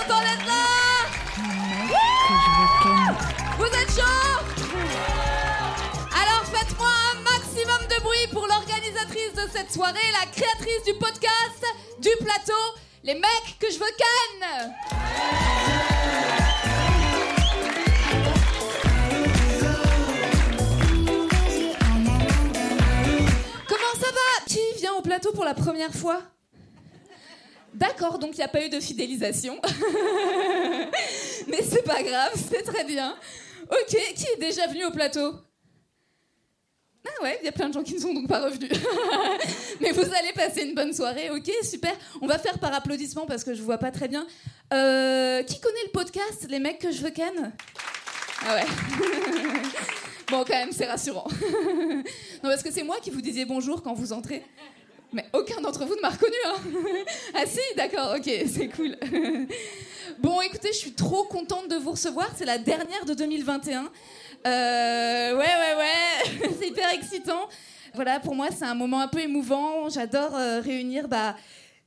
Êtes contents d'être là Vous êtes chaud Alors faites-moi un maximum de bruit pour l'organisatrice de cette soirée, la créatrice du podcast, du plateau, les mecs que je veux ken. Comment ça va? Qui vient au plateau pour la première fois? D'accord, donc il n'y a pas eu de fidélisation. Mais c'est pas grave, c'est très bien. Ok, qui est déjà venu au plateau? Ah ouais, il y a plein de gens qui ne sont donc pas revenus. Mais vous allez passer une bonne soirée, ok, super. On va faire par applaudissement parce que je vois pas très bien. Euh, qui connaît le podcast Les mecs que je veux ken? Ah ouais. Bon, quand même, c'est rassurant. non, parce que c'est moi qui vous disiez bonjour quand vous entrez. Mais aucun d'entre vous ne m'a reconnu, hein Ah si, d'accord, ok, c'est cool. Bon, écoutez, je suis trop contente de vous recevoir. C'est la dernière de 2021. Euh, ouais, ouais, ouais, c'est hyper excitant. Voilà, pour moi, c'est un moment un peu émouvant. J'adore euh, réunir bah,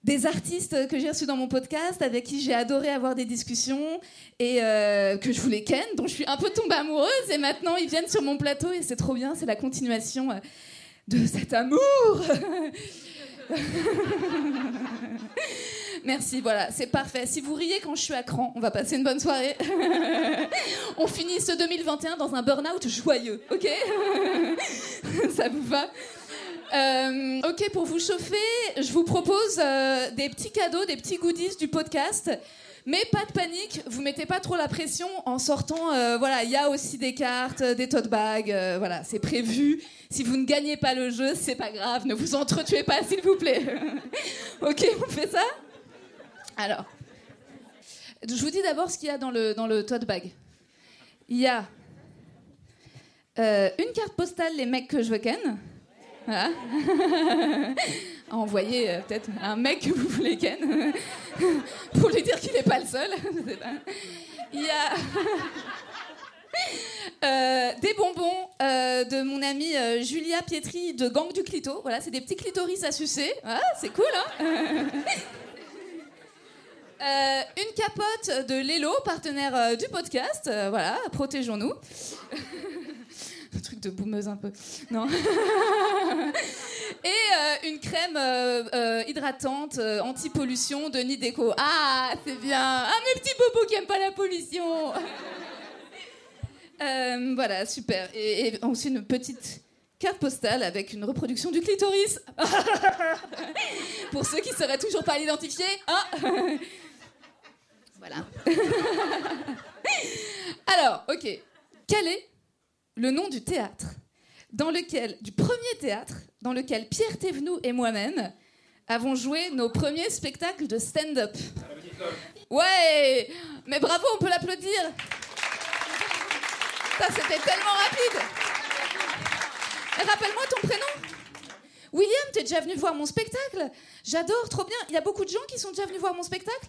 des artistes que j'ai reçus dans mon podcast, avec qui j'ai adoré avoir des discussions et euh, que je voulais ken, dont je suis un peu tombée amoureuse. Et maintenant, ils viennent sur mon plateau et c'est trop bien. C'est la continuation de cet amour. Merci, voilà, c'est parfait. Si vous riez quand je suis à cran, on va passer une bonne soirée. on finit ce 2021 dans un burn-out joyeux, ok? Ça vous va? Euh, ok, pour vous chauffer, je vous propose euh, des petits cadeaux, des petits goodies du podcast. Mais pas de panique, vous mettez pas trop la pression en sortant. euh, voilà, il y a aussi des cartes, euh, des tote bags. euh, voilà, c'est prévu. Si vous ne gagnez pas le jeu, c'est pas grave. Ne vous entretuez pas, s'il vous plaît. ok, on fait ça? Alors, je vous dis d'abord ce qu'il y a dans le dans le tote bag. Il y a une carte postale, les mecs que je veux ken. Voilà. envoyer euh, peut-être un mec que vous voulez ken pour lui dire qu'il n'est pas le seul. Il y a euh, des bonbons euh, de mon amie Julia Pietri de Gang du Clito. Voilà, c'est des petits clitoris à sucer. Ah, c'est cool, hein Une capote de Lelo, partenaire du podcast. Voilà, protégeons-nous. Un truc de boumeuse un peu. Non. Et euh, une crème euh, euh, hydratante anti-pollution de Nideco. Ah, c'est bien. Ah, mes petits bobos qui aiment pas la pollution. Voilà, super. Et, et aussi une petite carte postale avec une reproduction du clitoris. Pour ceux qui seraient toujours pas l'identifier. Ah. voilà. Alors, ok. Quel est le nom du théâtre dans lequel, du premier théâtre dans lequel Pierre Thévenoud et moi-même avons joué nos premiers spectacles de stand-up. Ouais, mais bravo, on peut l'applaudir. Ça, c'était tellement rapide. Rappelle-moi ton prénom. William, t'es déjà venu voir mon spectacle J'adore, trop bien. Il y a beaucoup de gens qui sont déjà venus voir mon spectacle?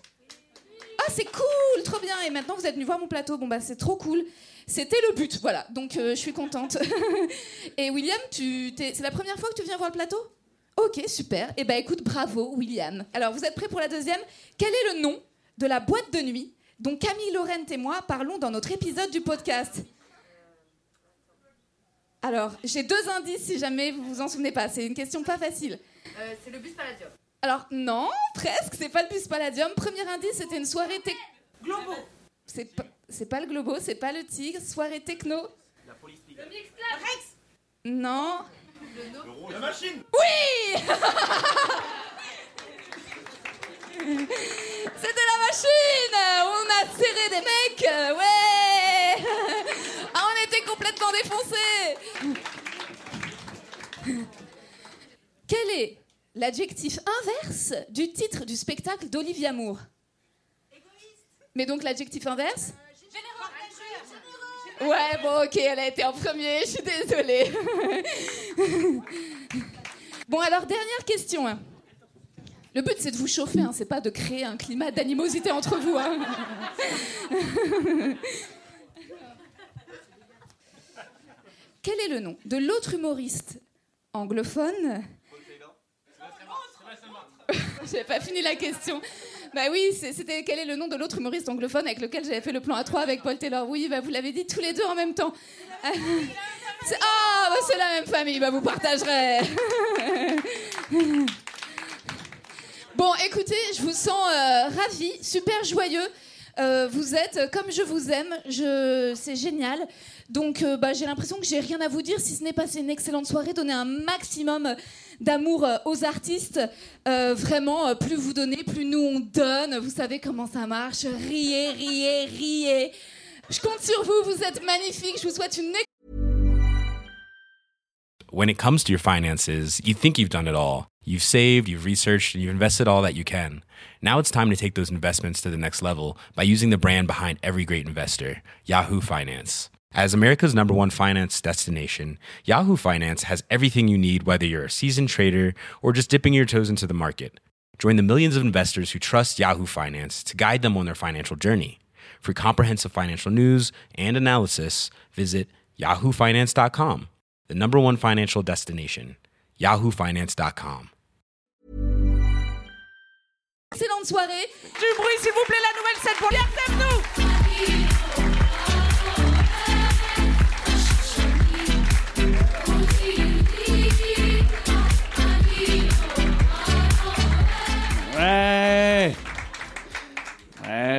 Ah, c'est cool, trop bien. Et maintenant, vous êtes venus voir mon plateau. Bon, bah, c'est trop cool. C'était le but, voilà. Donc, euh, je suis contente. Et William, tu, t'es- c'est la première fois que tu viens voir le plateau? Ok, super. Et ben, écoute, bravo, William. Alors, vous êtes prêts pour la deuxième? Quel est le nom de la boîte de nuit dont Camille Laurent et moi parlons dans notre épisode du podcast? Alors, j'ai deux indices si jamais vous vous en souvenez pas. C'est une question pas facile. Euh, c'est le bus Palladium. Alors, non, presque, c'est pas le bus Palladium. Premier indice, c'était une soirée. Globo. C'est pas, c'est pas le Globo, c'est pas le Tigre. Soirée techno. Le Mixclub. Rex. Non. La machine Oui C'était la machine On a serré des mecs Ouais Ah, on était complètement défoncés Quel est l'adjectif inverse du titre du spectacle d'Olivia Moore Mais donc l'adjectif inverse? Ouais, bon, ok, elle a été en premier, je suis désolée. bon, alors, dernière question. Hein. Le but, c'est de vous chauffer, hein, c'est pas de créer un climat d'animosité entre vous. Hein. Quel est le nom de l'autre humoriste anglophone? J'avais pas fini la question. Bah oui, c'était quel est le nom de l'autre humoriste anglophone avec lequel j'avais fait le plan A3 avec Paul Taylor? Oui, bah vous l'avez dit tous les deux en même temps. Ah, bah c'est la même famille, bah vous partagerez. bon, écoutez, je vous sens euh, ravi, super joyeux. Euh, vous êtes comme je vous aime, je... c'est génial. Donc euh, bah, j'ai l'impression que j'ai rien à vous dire si ce n'est passer une excellente soirée, donner un maximum d'amour euh, aux artistes. Euh, vraiment, plus vous donnez, plus nous on donne. Vous savez comment ça marche. Riez, riez, riez. Je compte sur vous, vous êtes magnifiques. Je vous souhaite une When it comes to your finances, you think you've done it all. You've saved, you've researched, and you've invested all that you can. Now it's time to take those investments to the next level by using the brand behind every great investor, Yahoo Finance. As America's number one finance destination, Yahoo Finance has everything you need, whether you're a seasoned trader or just dipping your toes into the market. Join the millions of investors who trust Yahoo Finance to guide them on their financial journey. For comprehensive financial news and analysis, visit yahoofinance.com, the number one financial destination, yahoofinance.com. Excellente soirée. Du bruit, s'il vous plaît, la nouvelle scène pour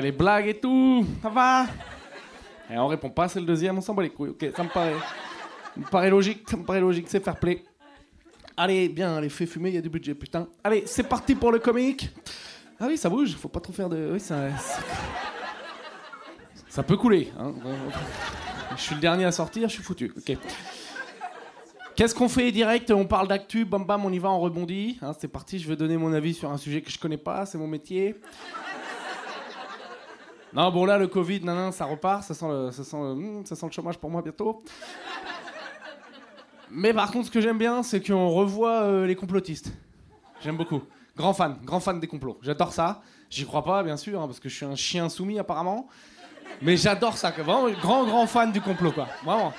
les blagues et tout, ça va? Et on répond pas, c'est le deuxième, on s'en bat les couilles. Ok, ça me paraît, me paraît logique, ça me paraît logique, c'est fair play. Allez, bien, allez, fais fumer, il y a du budget, putain. Allez, c'est parti pour le comique. Ah oui, ça bouge, faut pas trop faire de... Oui, ça... Ça peut couler. Hein. Je suis le dernier à sortir, je suis foutu. Ok. Qu'est-ce qu'on fait direct? On parle d'actu, bam bam, on y va, on rebondit. Hein, c'est parti, je vais donner mon avis sur un sujet que je connais pas, c'est mon métier. Non, bon là, le Covid, nan, ça repart, ça sent, le, ça, sent hmm, ça sent le chômage pour moi bientôt. Mais par contre, ce que j'aime bien, c'est qu'on revoit euh, les complotistes. J'aime beaucoup. Grand fan, grand fan des complots. J'adore ça. J'y crois pas, bien sûr, hein, parce que je suis un chien soumis apparemment. Mais j'adore ça, vraiment, grand, grand fan du complot, quoi. Vraiment.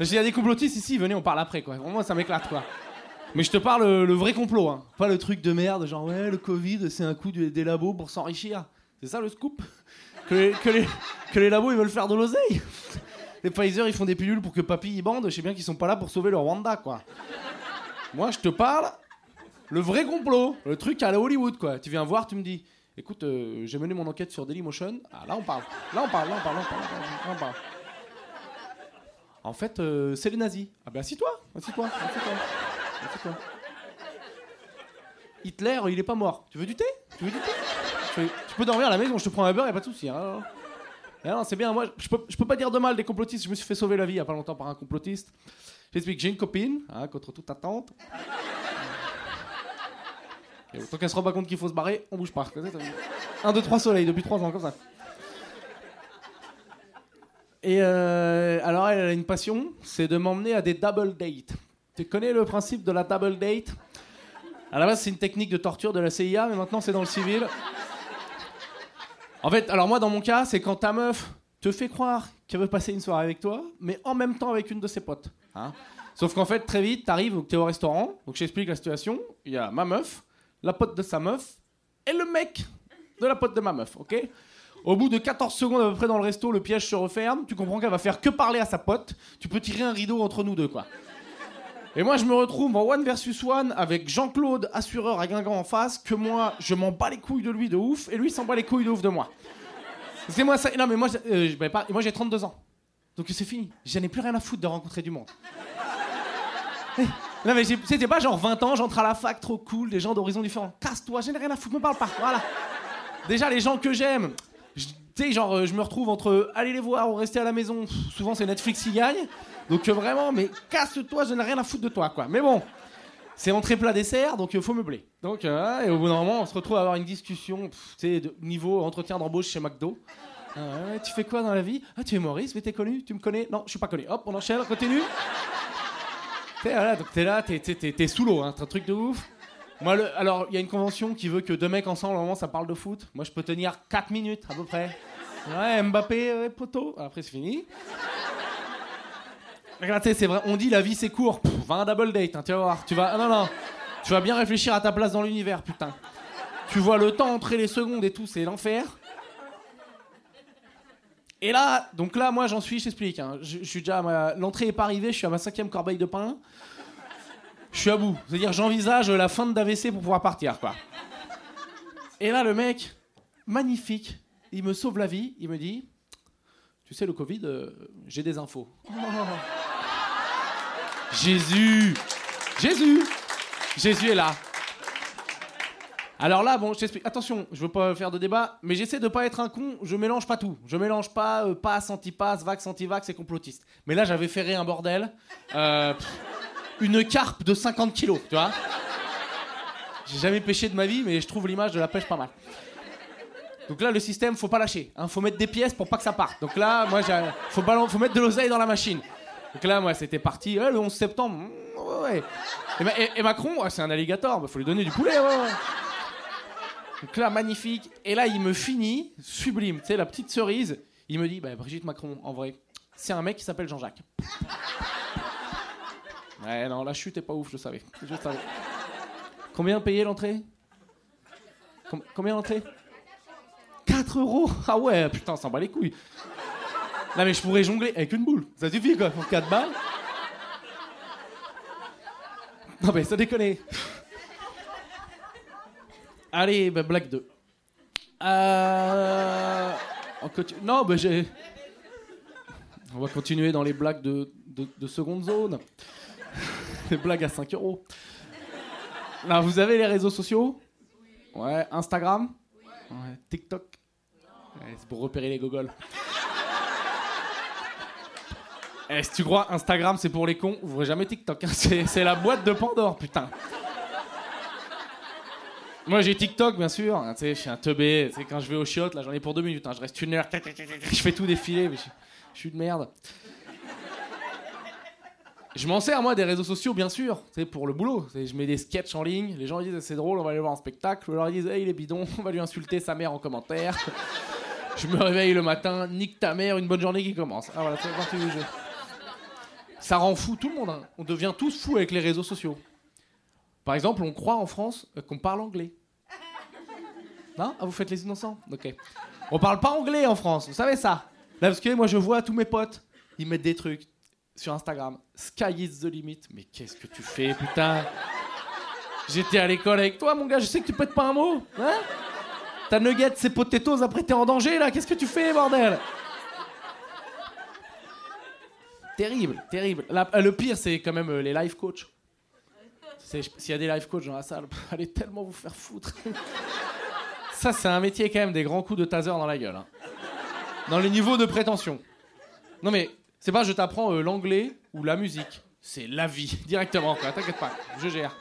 Il y a des complotistes ici, venez, on parle après, quoi. Vraiment, ça m'éclate, quoi. Mais je te parle le, le vrai complot, hein. Pas le truc de merde, genre, ouais, le Covid, c'est un coup des labos pour s'enrichir. C'est ça le scoop? Que les, que, les, que les labos, ils veulent faire de l'oseille Les Pfizer, ils font des pilules pour que papy y bande. Je sais bien qu'ils sont pas là pour sauver le Rwanda, quoi. Moi, je te parle le vrai complot, le truc à la Hollywood, quoi. Tu viens voir, tu me dis, écoute, euh, j'ai mené mon enquête sur Dailymotion. Ah, là, on parle. Là, on parle, là, on parle, là, on parle, là, on parle. Là, on parle. En fait, euh, c'est les nazis. Ah ben assis-toi, assis-toi, assis-toi. Hitler, il est pas mort. Tu veux du thé? Tu veux du thé? Tu peux dormir à la maison, je te prends un beurre, y a pas de souci. hein. Non, c'est bien, moi, je peux, peux pas dire de mal des complotistes. Je me suis fait sauver la vie il y a pas longtemps par un complotiste. J'explique, j'ai une copine, hein, contre toute attente. Et autant qu'elle se rend pas compte qu'il faut se barrer, on bouge pas. Un, deux, trois soleils depuis trois ans, comme ça. Et euh, alors, elle a une passion, c'est de m'emmener à des double dates. Tu connais le principe de la double date? À la base, c'est une technique de torture de la CIA, mais maintenant, c'est dans le civil. En fait, alors moi, dans mon cas, c'est quand ta meuf te fait croire qu'elle veut passer une soirée avec toi, mais en même temps avec une de ses potes. hein. Sauf qu'en fait, très vite, t'arrives, t'es au restaurant, donc j'explique la situation. Il y a ma meuf, la pote de sa meuf, et le mec de la pote de ma meuf, ok? Au bout de 14 secondes à peu près dans le resto, le piège se referme, tu comprends qu'elle va faire que parler à sa pote, tu peux tirer un rideau entre nous deux, quoi. Et moi, je me retrouve en one versus one avec Jean-Claude, assureur à Guingamp en face, que moi, je m'en bats les couilles de lui de ouf, et lui s'en bat les couilles de ouf de moi. C'est moi ça. Non, mais moi, euh, je- j'ai 32 ans. Donc c'est fini. J'en ai plus rien à foutre de rencontrer du monde. Non, mais c'était pas genre 20 ans, j'entre à la fac, trop cool, des gens d'horizons différents. Casse-toi, j'en ai rien à foutre, me parle pas. Voilà. Déjà, les gens que j'aime, tu sais, genre, euh, je me retrouve entre aller les voir ou rester à la maison. Souvent, c'est Netflix qui gagne. Donc, euh, vraiment, mais casse-toi, je n'ai rien à foutre de toi, quoi. Mais bon. C'est entrée plat dessert, donc il faut meubler. Donc, euh, et au bout d'un moment, on se retrouve à avoir une discussion, tu sais, niveau entretien d'embauche chez McDo. Ah tu fais quoi dans la vie? Ah, tu es Maurice, mais t'es connu Tu me connais? Non, je suis pas connu. Hop, on enchaîne, on continue. T'es voilà, donc t'es là, t'es, sous l'eau, hein, un truc de ouf. Moi, alors, il y a une convention qui veut que deux mecs ensemble, moment, ça parle de foot. Moi, je peux tenir 4 minutes, à peu près. Ouais, Mbappé, euh, poteau. Après, c'est fini. Regarde, tu sais, c'est vrai, on dit la vie c'est court. Pff, va un double date, hein, tu vas voir. Tu vas, ah, non, non. Tu vas bien réfléchir à ta place dans l'univers, putain. Tu vois le temps entrer les secondes et tout, c'est l'enfer. Et là, donc là, moi j'en suis, je t'explique. hein. Je, suis déjà, l'entrée est pas arrivée, je suis à ma cinquième corbeille de pain. Je suis à bout. C'est-à-dire, j'envisage la fin d'AVC pour pouvoir partir, quoi. Et là, le mec, magnifique, il me sauve la vie. Il me dit, tu sais, le Covid, euh, j'ai des infos. Jésus Jésus Jésus est là. Alors là, bon, je t'explique. Attention, je veux pas faire de débat, mais j'essaie de pas être un con. Je mélange pas tout. Je mélange pas euh, passe, anti-passe, vax, anti-vax et complotiste. Mais là, j'avais ferré un bordel. Euh, pff, une carpe de 50 kilos, tu vois. J'ai jamais pêché de ma vie, mais je trouve l'image de la pêche pas mal. Donc là, le système, faut pas lâcher. Hein, faut mettre des pièces pour pas que ça parte. Donc là, moi, faut, faut mettre de l'oseille dans la machine. Donc là, moi, c'était parti. Ouais, le 11 septembre, mm, ouais. Et, Ma- et- et Macron, ouais, c'est un alligator, bah, faut lui donner du poulet, ouais, ouais. Donc là, magnifique. Et là, il me finit, sublime. Tu sais, la petite cerise. Il me dit, bah, Brigitte Macron, en vrai, c'est un mec qui s'appelle Jean-Jacques. Ouais, non, la chute est pas ouf, je savais. Savais. Combien payé l'entrée? Com- Combien l'entrée? 4 euros Ah ouais, putain, ça en bat les couilles. Non, mais je pourrais jongler avec une boule. Ça suffit, quoi, pour 4 balles. Non, mais ça déconne. Allez, bah, blague 2. Euh... on continue- Non, bah j'ai. On va continuer dans les blagues de, de, de seconde zone. Les blagues à 5 euros. Là, vous avez les réseaux sociaux? Ouais, Instagram? Ouais, TikTok? C'est pour repérer les gogoles. Eh, si tu crois Instagram c'est pour les cons, ouvrez jamais TikTok. hein. C'est, la boîte de Pandore, putain. Moi j'ai TikTok bien sûr, hein, je suis un teubé, quand je vais au chiottes, là j'en ai pour deux minutes, hein, je reste une heure, je fais tout défiler, mais je suis de merde. Je m'en sers moi des réseaux sociaux bien sûr, sais, pour le boulot. Je mets des sketchs en ligne, les gens disent c'est drôle, on va aller voir un spectacle, alors ils disent hey, il est bidon, on va lui insulter sa mère en commentaire. Je me réveille le matin, nique ta mère, une bonne journée qui commence. Ah voilà, c'est parti du jeu. Ça rend fou tout le monde. hein. On devient tous fous avec les réseaux sociaux. Par exemple, on croit en France euh, qu'on parle anglais. Non? Ah, vous faites les innocents Ok. On parle pas anglais en France, vous savez ça? Là, parce que moi, je vois tous mes potes, ils mettent des trucs sur Instagram. Sky is the limit. Mais qu'est-ce que tu fais, putain? J'étais à l'école avec toi, mon gars, je sais que tu pètes pas un mot. Hein? Ta nugget, c'est potatoes, après t'es en danger, là. Qu'est-ce que tu fais, bordel? Terrible, terrible. Euh, le pire, c'est quand même euh, les life coachs. C'est- S'il y a des life coachs dans la salle, allez tellement vous faire foutre. Ça, c'est un métier quand même des grands coups de taser dans la gueule. hein. Dans les niveaux de prétention. Non mais, c'est pas je t'apprends euh, l'anglais ou la musique. C'est la vie, directement, quoi. T'inquiète pas, je gère.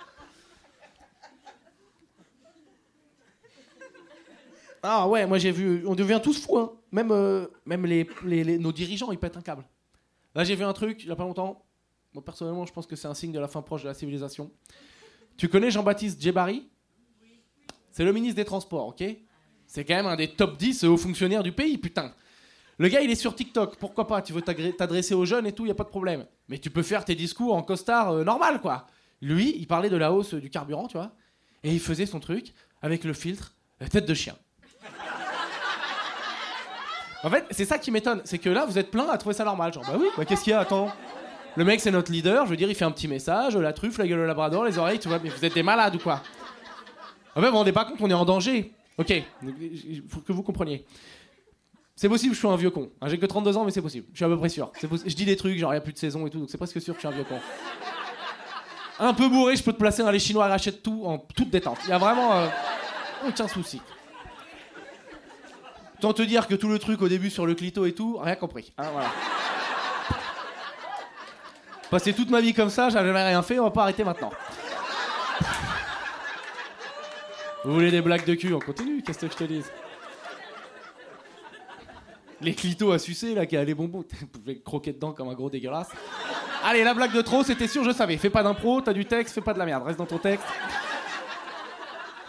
Ah ouais, moi j'ai vu, on devient tous fous, hein. Même, euh, même les, les- les- nos dirigeants, ils pètent un câble. Là, j'ai vu un truc il y a pas longtemps. Moi, personnellement, je pense que c'est un signe de la fin proche de la civilisation. Tu connais Jean-Baptiste Djebari? C'est le ministre des Transports, ok? C'est quand même un des top 10 hauts fonctionnaires du pays, putain. Le gars, il est sur TikTok, pourquoi pas? Tu veux t'adresser aux jeunes et tout, y a pas de problème. Mais tu peux faire tes discours en costard euh, normal, quoi. Lui, il parlait de la hausse du carburant, tu vois, et il faisait son truc avec le filtre tête de chien. En fait, c'est ça qui m'étonne, c'est que là, vous êtes plein à trouver ça normal. Genre, bah oui, bah qu'est-ce qu'il y a? Attends. Le mec, c'est notre leader, je veux dire, il fait un petit message, la truffe, la gueule au labrador, les oreilles, tu vois, mais vous êtes des malades ou quoi? En fait, vous vous rendez pas compte, on est en danger. Ok, il faut que vous compreniez. C'est possible je sois un vieux con. Hein, J'ai que 32 ans, mais c'est possible. Je suis à peu près sûr. Je dis des trucs, genre, il n'y a plus de saison et tout, donc c'est presque sûr que je suis un vieux con. Un peu bourré, je peux te placer dans les Chinois rachètent tout en toute détente. Il y a vraiment euh, aucun souci. Tant te dire que tout le truc au début sur le clito et tout, rien compris. Hein, voilà. Passer toute ma vie comme ça, j'avais rien fait, on va pas arrêter maintenant. Vous voulez des blagues de cul On continue, qu'est-ce que je te dis Les clitos à sucer, là, qui a les bonbons, vous pouvez croquer dedans comme un gros dégueulasse. Allez, la blague de trop, c'était sûr, je savais. Fais pas d'impro, t'as du texte, fais pas de la merde, reste dans ton texte.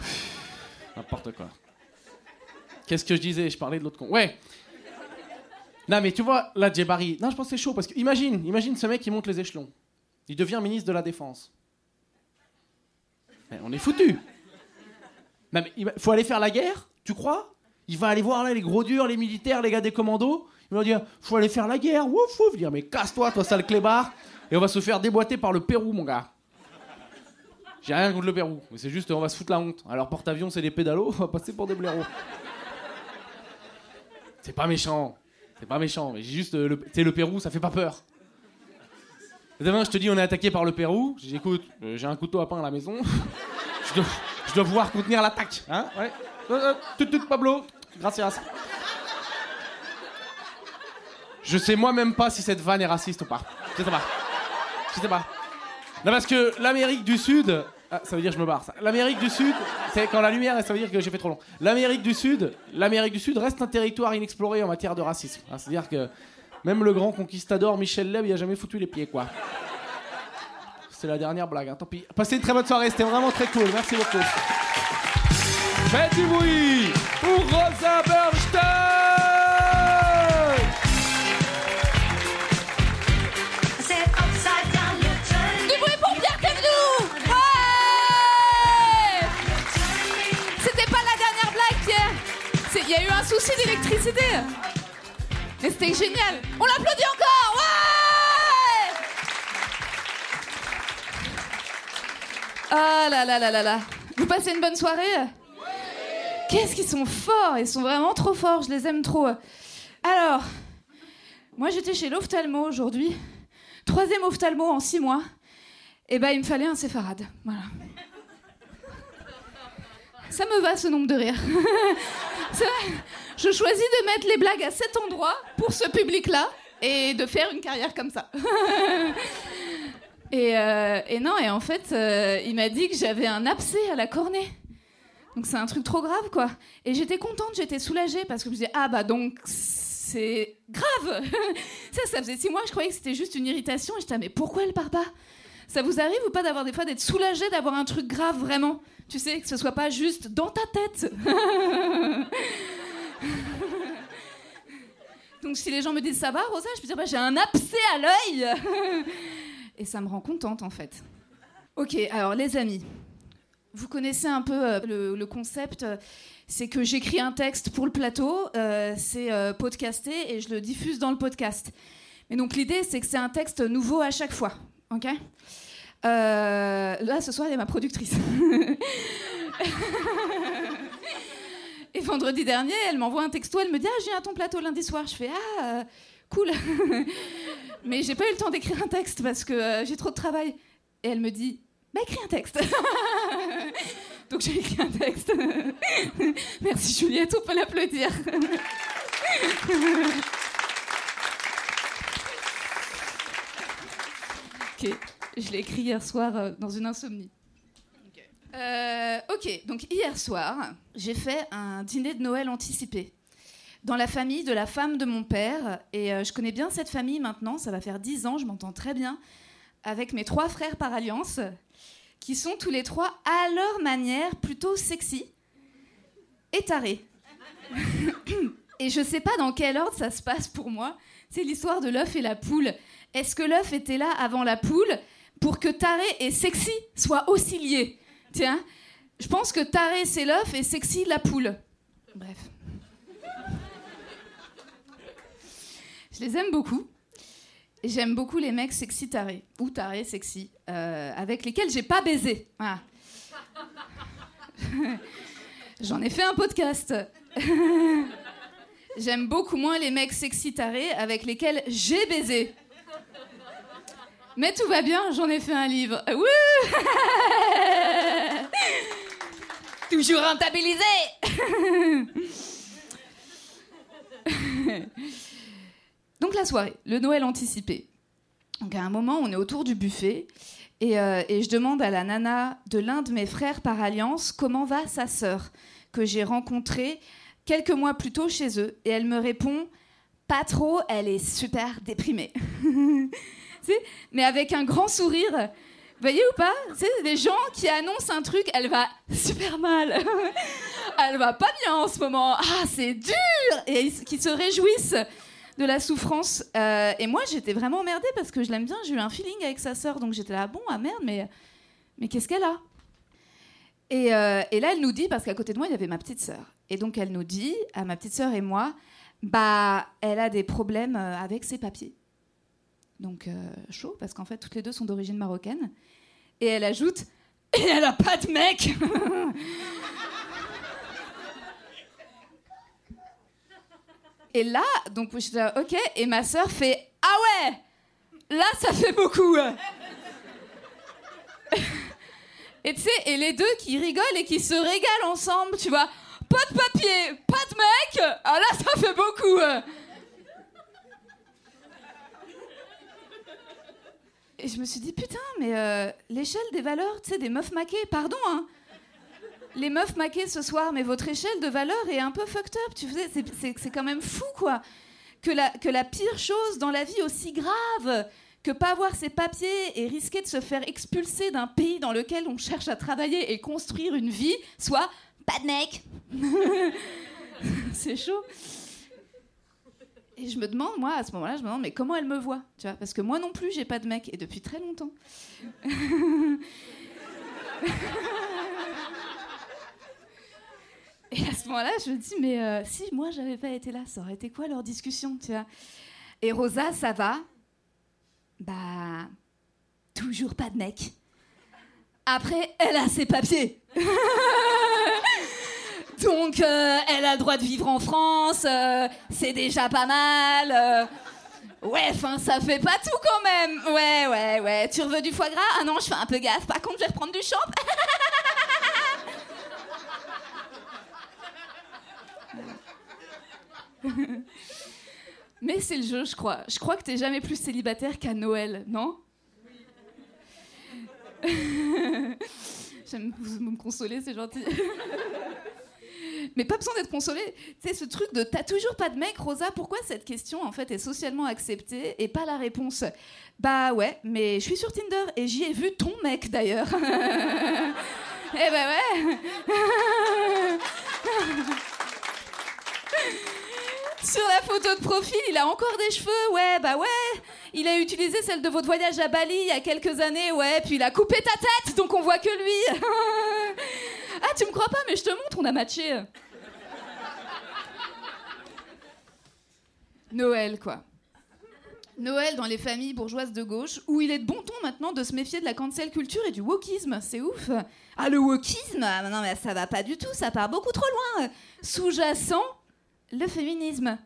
N'importe quoi. Qu'est-ce que je disais? Je parlais de l'autre con. Ouais. Non, mais tu vois, là, Djebari. Non, je pense c'est chaud parce que imagine, imagine ce mec qui monte les échelons. Il devient ministre de la Défense. On est foutu. Non, mais faut aller faire la guerre, tu crois? Il va aller voir là les gros durs, les militaires, les gars des commandos. Il va dire faut aller faire la guerre. Ouf, ouf. Dire mais casse-toi, toi, sale clébard. Et on va se faire déboîter par le Pérou, mon gars. J'ai rien contre le Pérou, mais c'est juste on va se foutre la honte. Alors porte-avions, c'est des pédalos, on va passer pour des blaireaux. C'est pas méchant. C'est pas méchant, mais j'ai juste. euh, le- le Pérou, ça fait pas peur. Demain, je te dis, on est attaqué par le Pérou. Je dis, écoute, euh, j'ai un couteau à pain à la maison. je, dois, pouvoir contenir l'attaque. Hein. Euh, euh, tout, tout, Pablo. Gracias. Je sais moi-même pas si cette vanne est raciste ou pas. Je sais pas. Je sais pas. Non, parce que l'Amérique du Sud. Ah, ça veut dire que je me barre, ça. L'Amérique du Sud, c'est quand la lumière, ça veut dire que j'ai fait trop long. L'Amérique du Sud, l'Amérique du Sud reste un territoire inexploré en matière de racisme. Hein, C'est-à-dire que même le grand conquistador Michel Leb, il a jamais foutu les pieds, quoi. C'est la dernière blague, hein, tant pis. Passez une très bonne soirée, c'était vraiment très cool. Merci beaucoup. Faites du bruit pour Rosa Bernstein. Du bruit pour Pierre Thévenoud Ouais. C'était pas la dernière blague, Pierre. Il y a eu un souci d'électricité. Mais c'était génial. On l'applaudit encore. Ouais. Ah là là là là là. Vous passez une bonne soirée Qu'est-ce qu'ils sont forts Ils sont vraiment trop forts, je les aime trop. Alors, moi j'étais chez l'ophtalmo aujourd'hui. Troisième ophtalmo en six mois. Et ben il me fallait un séfarade. Voilà. Ça me va ce nombre de rires. Vrai. Je choisis de mettre les blagues à cet endroit pour ce public-là et de faire une carrière comme ça. et, euh, et non, et en fait, euh, il m'a dit que j'avais un abcès à la cornée. Donc c'est un truc trop grave, quoi. Et j'étais contente, j'étais soulagée parce que je me disais, ah bah donc c'est grave. ça, ça faisait six mois, je croyais que c'était juste une irritation. Et j'étais, ah, mais pourquoi elle part pas? Ça vous arrive ou pas d'avoir des fois d'être soulagée d'avoir un truc grave vraiment? Tu sais, que ce soit pas juste dans ta tête. Donc si les gens me disent ça va, Rosa, je peux dire bah, j'ai un abcès à l'œil. Et ça me rend contente en fait. Ok, alors les amis, vous connaissez un peu euh, le, concept. euh, c'est que j'écris un texte pour le plateau, euh, c'est podcasté et je le diffuse dans le podcast. Mais donc l'idée, c'est que c'est un texte nouveau à chaque fois. Ok? Là, ce soir, y a ma productrice. et vendredi dernier, elle m'envoie un texto, elle me dit Ah, viens à ton plateau lundi soir. Je fais Ah, cool. Mais j'ai pas eu le temps d'écrire un texte parce que j'ai trop de travail. Et elle me dit Bah, écris un texte. Donc j'ai écrit un texte. Merci Juliette, on peut l'applaudir. ok, je l'ai écrit hier soir euh, dans une insomnie. Euh, ok, donc hier soir, j'ai fait un dîner de Noël anticipé dans la famille de la femme de mon père. Et euh, je connais bien cette famille maintenant, ça va faire dix ans, je m'entends très bien avec mes trois frères par alliance, qui sont tous les trois à leur manière plutôt sexy et tarés. et je sais pas dans quel ordre ça se passe pour moi. C'est l'histoire de l'œuf et la poule. Est-ce que l'œuf était là avant la poule pour que taré et sexy soient aussi liés? Tiens, je pense que taré c'est l'œuf et sexy la poule. Bref. Je les aime beaucoup. J'aime beaucoup les mecs sexy tarés, ou tarés sexy, euh, avec lesquels j'ai pas baisé. Voilà. J'en ai fait un podcast. J'aime beaucoup moins les mecs sexy tarés avec lesquels j'ai baisé. Mais tout va bien, j'en ai fait un livre. Wouh Toujours rentabilisé Donc la soirée, le Noël anticipé. Donc à un moment, on est autour du buffet Et, euh, et je demande à la nana de l'un de mes frères par alliance comment va sa sœur, que j'ai rencontrée quelques mois plus tôt chez eux. Et elle me répond Pas trop, elle est super déprimée. Mais avec un grand sourire. Voyez ou pas C'est des gens qui annoncent un truc, elle va super mal. elle va pas bien en ce moment. Ah, c'est dur Et qui se réjouissent de la souffrance. Euh, et moi, j'étais vraiment emmerdée parce que je l'aime bien. J'ai eu un feeling avec sa sœur, donc j'étais là, bon, ah merde, mais, mais qu'est-ce qu'elle a? Et, euh, et là, elle nous dit, parce qu'à côté de moi, il y avait ma petite sœur. Et donc, elle nous dit, à ma petite sœur et moi, bah, elle a des problèmes euh, avec ses papiers. Donc, chaud, parce qu'en fait, toutes les deux sont d'origine marocaine. Et elle ajoute, et elle a pas de mec Et là, donc je dis ok, et ma sœur fait ah ouais, là ça fait beaucoup. et tu sais, et les deux qui rigolent et qui se régalent ensemble, tu vois, pas de papier, pas de mec, ah là ça fait beaucoup. Et je me suis dit putain, mais euh, l'échelle des valeurs, tu sais, des meufs maquées, pardon, hein. Les meufs maquées ce soir, mais votre échelle de valeur est un peu fucked up. Tu c'est quand même fou, quoi. Que la, que la pire chose dans la vie aussi grave que pas avoir ses papiers et risquer de se faire expulser d'un pays dans lequel on cherche à travailler et construire une vie, soit pas de mec. c'est chaud. Et je me demande, moi, à ce moment-là, je me demande, mais comment elle me voit tu vois Parce que moi non plus, j'ai pas de mec, et depuis très longtemps. Et à ce moment-là, je me dis, mais euh, si moi j'avais pas été là, ça aurait été quoi leur discussion, tu vois? Et Rosa, ça va? Bah, toujours pas de mec. Après, elle a ses papiers. Donc, euh, elle a le droit de vivre en France, euh, c'est déjà pas mal. Ouais, enfin, ça fait pas tout quand même. Ouais, ouais, ouais. Tu veux du foie gras? Ah non, je fais un peu gaffe. Par contre, je vais reprendre du champ. Mais c'est le jeu, je crois. Je crois que t'es jamais plus célibataire qu'à Noël, non? J'aime vous me consoler, c'est gentil. Mais pas besoin d'être consolé. Tu sais, ce truc de t'as toujours pas de mec, Rosa, pourquoi cette question en fait est socialement acceptée et pas la réponse? Bah ouais, mais je suis sur Tinder et j'y ai vu ton mec d'ailleurs. eh ben ouais Sur la photo de profil, il a encore des cheveux, ouais, bah ouais. Il a utilisé celle de votre voyage à Bali il y a quelques années, ouais, puis il a coupé ta tête, donc on voit que lui. ah, tu me crois pas, mais je te montre, on a matché. Noël, quoi. Noël dans les familles bourgeoises de gauche, où il est de bon ton maintenant de se méfier de la cancel culture et du wokisme, c'est ouf. Ah, le wokisme? Ah, Non, mais ça va pas du tout, ça part beaucoup trop loin. Sous-jacent, le féminisme.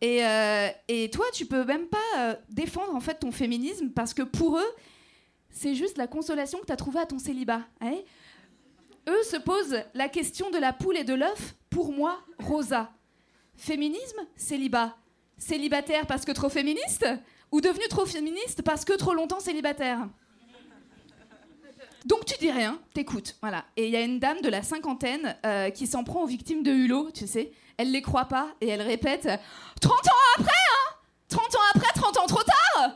Et, euh, et toi, tu peux même pas euh, défendre en fait ton féminisme parce que pour eux, c'est juste la consolation que tu as trouvée à ton célibat. hein. eux se posent la question de la poule et de l'œuf. Pour moi, Rosa. Féminisme, célibat. Célibataire parce que trop féministe Ou devenu trop féministe parce que trop longtemps célibataire? Donc tu dis rien, t'écoutes, voilà. Et il y a une dame de la cinquantaine euh, qui s'en prend aux victimes de Hulot, tu sais. Elle les croit pas et elle répète 30 ans après, hein 30 ans après, 30 ans trop tard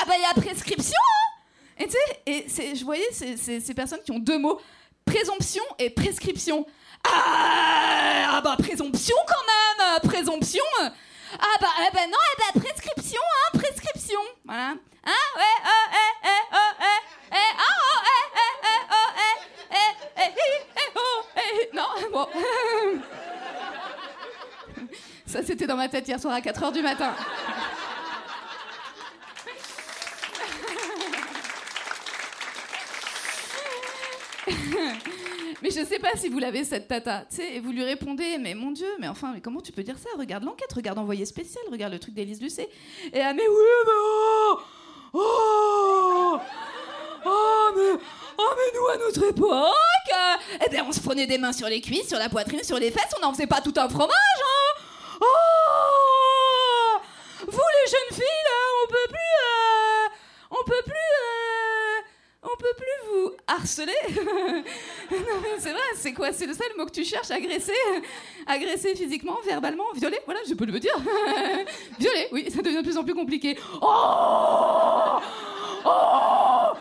Ah bah il y a prescription, hein Et tu sais, et je voyais ces, personnes qui ont deux mots, présomption et prescription. Ah, ah bah présomption quand même, présomption. Ah bah, ben non, eh ben prescription, hein, prescription. Voilà. Hein, ouais, oh, eh, eh, oh, eh, ah, bon. Ça, c'était dans ma tête hier soir à 4h du matin. Mais je sais pas si vous l'avez cette tata, tu sais, et vous lui répondez, mais mon Dieu, mais enfin, mais comment tu peux dire ça? Regarde l'enquête, regarde Envoyé spécial, regarde le truc d'Élise Lucet. Et ah mais oui, mais oh Oh Oh mais Oh, mais nous, à notre époque, eh ben, on se prenait des mains sur les cuisses, sur la poitrine, sur les fesses, on n'en faisait pas tout un fromage, hein Oh Vous, les jeunes filles, on peut plus. Euh, on peut plus. Euh, on peut plus vous harceler. c'est vrai, c'est quoi C'est le seul mot que tu cherches Agresser Agresser physiquement, verbalement, violer? Voilà, je peux le dire. violer, oui, ça devient de plus en plus compliqué. Oh Oh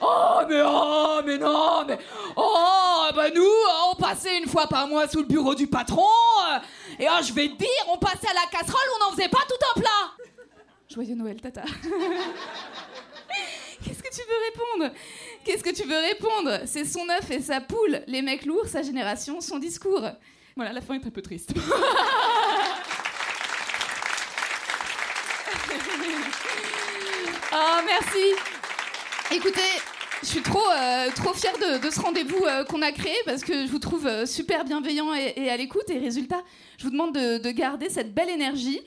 Oh, mais oh, mais non, mais. Oh, bah nous, on passait une fois par mois sous le bureau du patron. euh, Et oh, je vais te dire, on passait à la casserole, on n'en faisait pas tout un plat. Joyeux Noël, tata. Qu'est-ce que tu veux répondre? Qu'est-ce que tu veux répondre? C'est son œuf et sa poule, les mecs lourds, sa génération, son discours. Voilà, la fin est un peu triste. oh, merci. Écoutez, je suis trop, euh, trop fière de, de ce rendez-vous euh, qu'on a créé parce que je vous trouve euh, super bienveillant et, et à l'écoute. Et résultat, je vous demande de, de garder cette belle énergie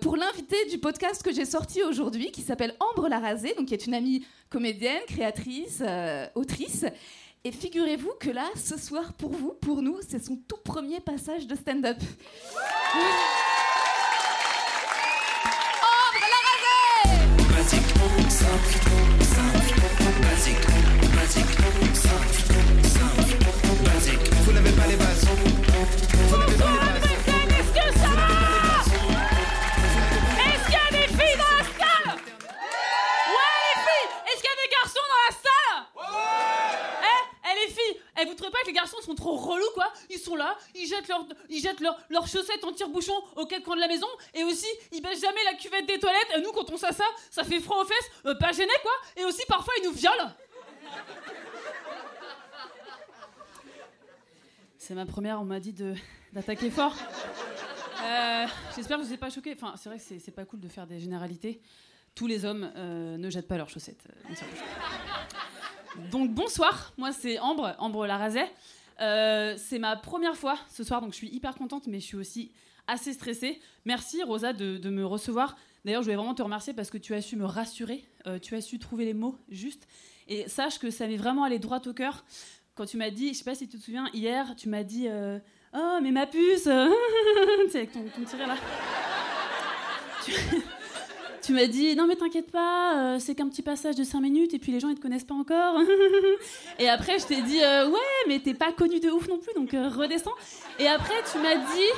pour l'invité du podcast que j'ai sorti aujourd'hui, qui s'appelle Ambre Larasé, donc qui est une amie comédienne, créatrice, autrice. Et figurez-vous que là, ce soir, pour vous, pour nous, c'est son tout premier passage de stand-up. Ambre Larasé eh, vous trouvez pas que les garçons sont trop relous, quoi? Ils sont là, ils jettent leurs ils jettent leurs leurs chaussettes en tire-bouchon au quatre coins de la maison, et aussi, ils baissent jamais la cuvette des toilettes, et nous, quand on sait ça, ça fait froid aux fesses, euh, pas gêné, quoi Et aussi, parfois, ils nous violent C'est ma première, on m'a dit d'attaquer fort. Euh, J'espère que je vous ai pas choqué. Enfin, c'est vrai que c'est c'est pas cool de faire des généralités. Tous les hommes euh, ne jettent pas leurs chaussettes. euh. Donc bonsoir, moi c'est Ambre, Ambre Larrazet. Euh, c'est ma première fois ce soir, donc je suis hyper contente, mais je suis aussi assez stressée. Merci Rosa de, me recevoir. D'ailleurs, je voulais vraiment te remercier parce que tu as su me rassurer, euh, tu as su trouver les mots justes. Et sache que ça m'est vraiment allé droit au cœur quand tu m'as dit, je sais pas si tu te souviens, hier, tu m'as dit euh, Oh, mais ma puce Tu sais, avec ton, ton rire là. Tu m'as dit Non, mais t'inquiète pas, euh, c'est qu'un petit passage de 5 minutes et puis les gens ils te connaissent pas encore. et après, je t'ai dit euh, Ouais, mais t'es pas connu de ouf non plus, donc euh, redescends. Et après, tu m'as dit.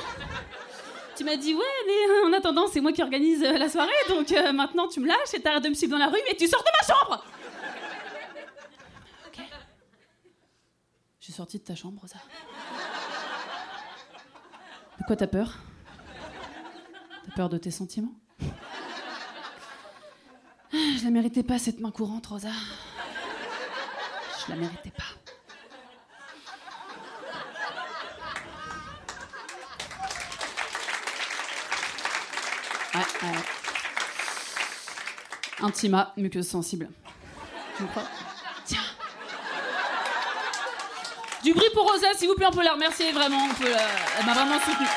Tu m'as dit ouais mais en attendant c'est moi qui organise la soirée donc maintenant tu me lâches et t'arrêtes de me suivre dans la rue et tu sors de ma chambre Ok. Je suis sortie de ta chambre, Rosa. De quoi t'as peur? T'as peur de tes sentiments? Je la méritais pas, cette main courante, Rosa. Je la méritais pas. Ouais, ouais. Intima, muqueuse sensible. Tu crois? Tiens. Du bruit pour Rosa, s'il vous plaît, on peut la remercier vraiment. On peut la- Elle m'a vraiment soutenue.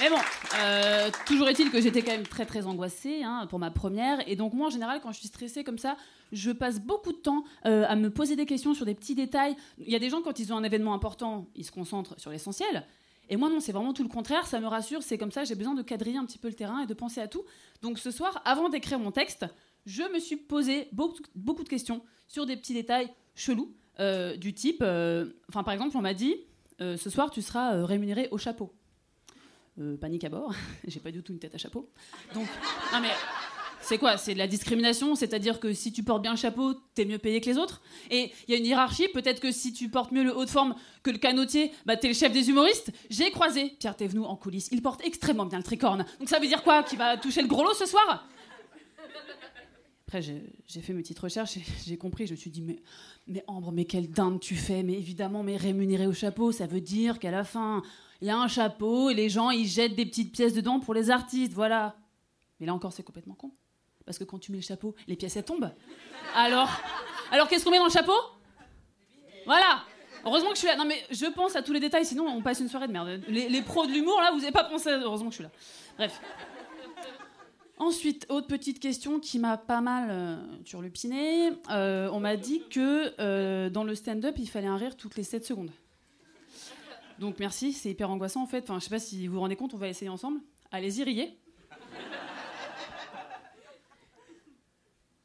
Mais bon, euh, toujours est-il que j'étais quand même très très angoissée hein, pour ma première. Et donc moi, en général, quand je suis stressée comme ça, je passe beaucoup de temps euh, à me poser des questions sur des petits détails. Il y a des gens, quand ils ont un événement important, ils se concentrent sur l'essentiel. Et moi, non, c'est vraiment tout le contraire. Ça me rassure. C'est comme ça, j'ai besoin de quadriller un petit peu le terrain et de penser à tout. Donc ce soir, avant d'écrire mon texte, je me suis posé beaucoup, beaucoup de questions sur des petits détails chelous. euh, du type, enfin par exemple, on m'a dit, ce soir tu seras rémunéré au chapeau. Euh, panique à bord, j'ai pas du tout une tête à chapeau. Donc, non mais c'est quoi? C'est de la discrimination, c'est-à-dire que si tu portes bien le chapeau, t'es mieux payé que les autres? Et il y a une hiérarchie, peut-être que si tu portes mieux le haut de forme que le canotier, bah t'es le chef des humoristes. J'ai croisé Pierre Thévenoud en coulisses, il porte extrêmement bien le tricorne. Donc ça veut dire quoi? Qu'il va toucher le gros lot ce soir? Après, j'ai fait mes petites recherches et j'ai compris. Je me suis dit, mais, mais Ambre, mais quelle dinde tu fais? Mais évidemment, mais rémunéré au chapeau, ça veut dire qu'à la fin, il y a un chapeau et les gens, ils jettent des petites pièces dedans pour les artistes, voilà. Mais là encore, c'est complètement con. Parce que quand tu mets le chapeau, les pièces, elles tombent. Alors, alors qu'est-ce qu'on met dans le chapeau? Voilà Heureusement que je suis là. Non, mais je pense à tous les détails, sinon on passe une soirée de merde. Les, pros de l'humour, là, vous n'avez pas pensé. Heureusement que je suis là. Bref. Ensuite, autre petite question qui m'a pas mal euh, turlupiné. Euh, on m'a dit que euh, dans le stand-up, il fallait un rire toutes les 7 secondes. Donc merci, c'est hyper angoissant en fait. Enfin, je sais pas si vous vous rendez compte, on va essayer ensemble. Allez-y, riez.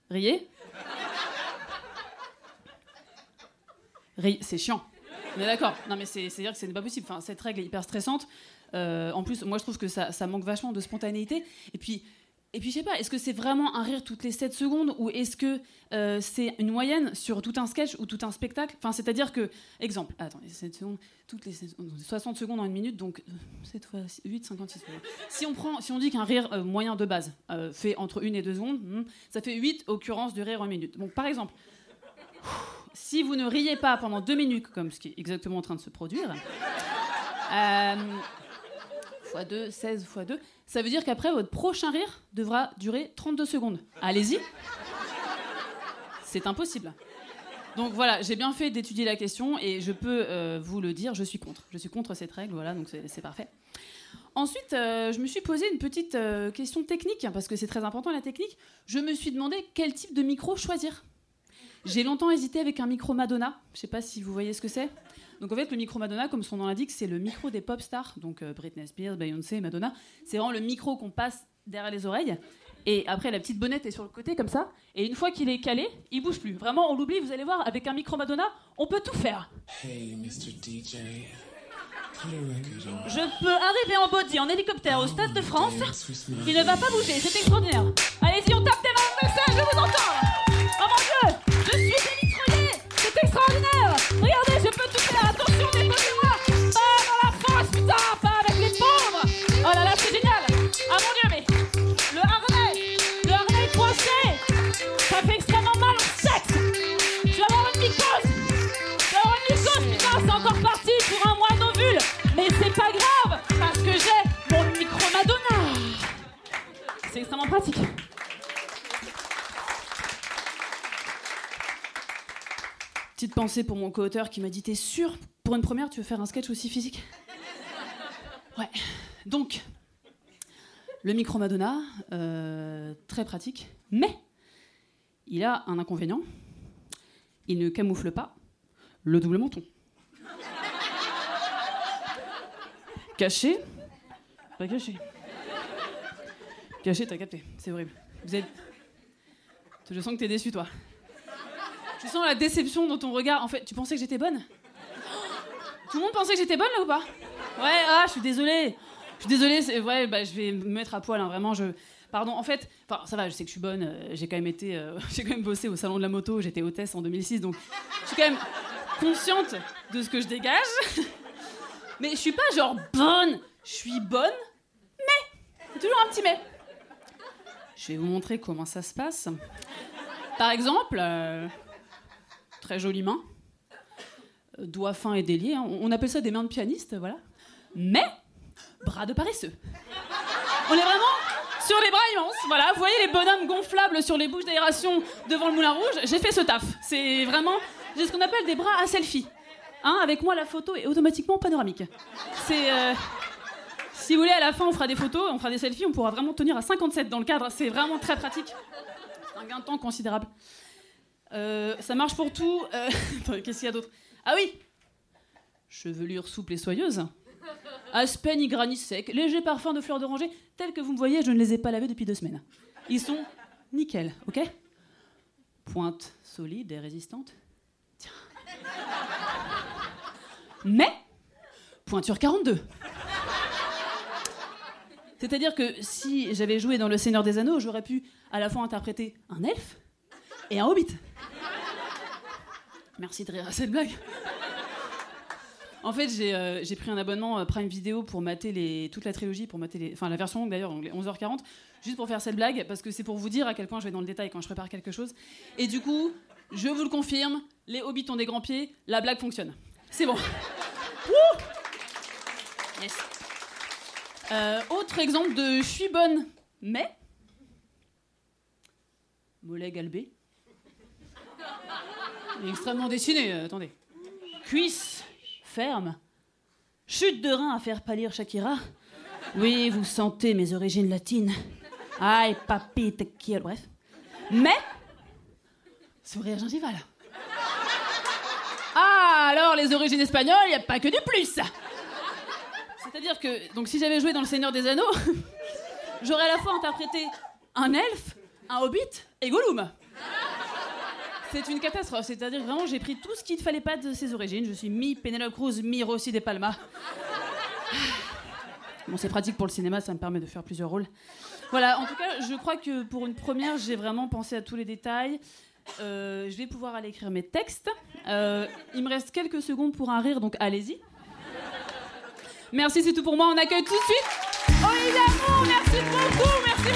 Riez. ri- c'est chiant. On d'accord. Non, mais c'est- c'est-à-dire que ce n'est pas possible. Enfin, cette règle est hyper stressante. Euh, en plus, moi, je trouve que ça, ça manque vachement de spontanéité. Et puis, et puis je sais pas, est-ce que c'est vraiment un rire toutes les 7 secondes ou est-ce que euh, c'est une moyenne sur tout un sketch ou tout un spectacle? Enfin, c'est-à-dire que, exemple, attends, 7 secondes, toutes les 7 secondes, 60 secondes en une minute, donc euh, 7 fois 8, 56 secondes. Si on, prend, si on dit qu'un rire euh, moyen de base euh, fait entre 1 et 2 secondes, hmm, ça fait 8 occurrences de rire en minute. Donc, par exemple, si vous ne riez pas pendant 2 minutes, comme ce qui est exactement en train de se produire, euh, x 2, 16 x 2, ça veut dire qu'après, votre prochain rire devra durer 32 secondes. Allez-y. C'est impossible. Donc voilà, j'ai bien fait d'étudier la question et je peux euh, vous le dire, je suis contre. Je suis contre cette règle, voilà, donc c'est parfait. Ensuite, euh, je me suis posé une petite euh, question technique, parce que c'est très important la technique. Je me suis demandé quel type de micro choisir. J'ai longtemps hésité avec un micro Madonna. Je sais pas si vous voyez ce que c'est. Donc en fait, le micro Madonna, comme son nom l'indique, c'est le micro des pop stars. Donc euh, Britney Spears, Beyoncé, Madonna. C'est vraiment le micro qu'on passe derrière les oreilles. Et après, la petite bonnette est sur le côté comme ça. Et une fois qu'il est calé, il bouge plus. Vraiment, on l'oublie. Vous allez voir, avec un micro Madonna, on peut tout faire. Hey, Mr. DJ. Je peux arriver en body, en hélicoptère au Stade de France. With me. Il ne va pas bouger, c'est extraordinaire. Allez-y, on tape des mains message, je vous entends. Oh mon dieu, je suis délitrouillé, c'est extraordinaire. Regardez, Pratique. Petite pensée pour mon co-auteur qui m'a dit T'es sûr, pour une première, tu veux faire un sketch aussi physique? Ouais. Donc, le micro Madonna, euh, très pratique, mais il a un inconvénient il ne camoufle pas le double menton. Caché Pas caché. Caché, t'as capté, c'est horrible. Je sens que t'es déçu, toi. Je sens la déception dans ton regard. En fait, tu pensais que j'étais bonne? Tout le monde pensait que j'étais bonne là ou pas? Ouais, ah, je suis désolée. Je suis désolée, c'est vrai, bah, je vais me mettre à poil, hein, vraiment. Je... Pardon, en fait, enfin, ça va, je sais que je suis bonne. euh, j'ai quand même été. euh, j'ai quand même bossé au salon de la moto, j'étais hôtesse en 2006, donc je suis quand même consciente de ce que je dégage. Mais je suis pas genre bonne. Je suis bonne, mais. Toujours un petit mais. Je vais vous montrer comment ça se passe. Par exemple, euh, très jolie main, euh, doigts fins et déliés. hein. On on appelle ça des mains de pianiste, voilà. Mais, bras de paresseux. On est vraiment sur les bras immenses. Voilà, vous voyez les bonhommes gonflables sur les bouches d'aération devant le moulin rouge. J'ai fait ce taf. C'est vraiment, j'ai ce qu'on appelle des bras à selfie. Hein, avec moi, la photo est automatiquement panoramique. C'est. euh, si vous voulez, à la fin, on fera des photos, on fera des selfies, on pourra vraiment tenir à 57 dans le cadre. C'est vraiment très pratique. Un gain de temps considérable. Euh, ça marche pour tout. Euh, Qu'est-ce qu'il y a d'autre? Ah oui Chevelure souple et soyeuse. Aspen y granit sec, léger parfum de fleurs d'oranger, tels que vous me voyez, je ne les ai pas lavés depuis deux semaines. Ils sont nickel, ok? Pointe solide et résistante. Tiens. Mais, pointure 42. C'est-à-dire que si j'avais joué dans Le Seigneur des Anneaux, j'aurais pu à la fois interpréter un elfe et un hobbit. Merci de rire à cette blague. En fait, j'ai euh, pris un abonnement euh, Prime Video pour mater les, toute la trilogie, pour mater les, enfin la version d'ailleurs, anglais, 11h40, juste pour faire cette blague, parce que c'est pour vous dire à quel point je vais dans le détail quand je prépare quelque chose. Et du coup, je vous le confirme, les hobbits ont des grands pieds, la blague fonctionne. C'est bon. Wouh Yes. Euh, autre exemple de je suis bonne, mais. Mollet galbé. Extrêmement dessiné, euh, attendez. Cuisse ferme. Chute de rein à faire pâlir Shakira. Oui, vous sentez mes origines latines. Aïe, papi, tequila, bref. Mais. Sourire gingival. Ah, alors les origines espagnoles, il n'y a pas que du plus. C'est-à-dire que, donc si j'avais joué dans Le Seigneur des Anneaux, j'aurais à la fois interprété un elfe, un hobbit et Gollum. C'est une catastrophe. C'est-à-dire vraiment, j'ai pris tout ce qu'il ne fallait pas de ses origines. Je suis mi Penelope Cruz, mi Rossi de Palma. Bon, c'est pratique pour le cinéma, ça me permet de faire plusieurs rôles. Voilà, en tout cas, je crois que pour une première, j'ai vraiment pensé à tous les détails. Euh, je vais pouvoir aller écrire mes textes. Euh, il me reste quelques secondes pour un rire, donc allez-y. Merci, c'est tout pour moi. On accueille tout de suite Olivier Damour. Merci beaucoup, merci.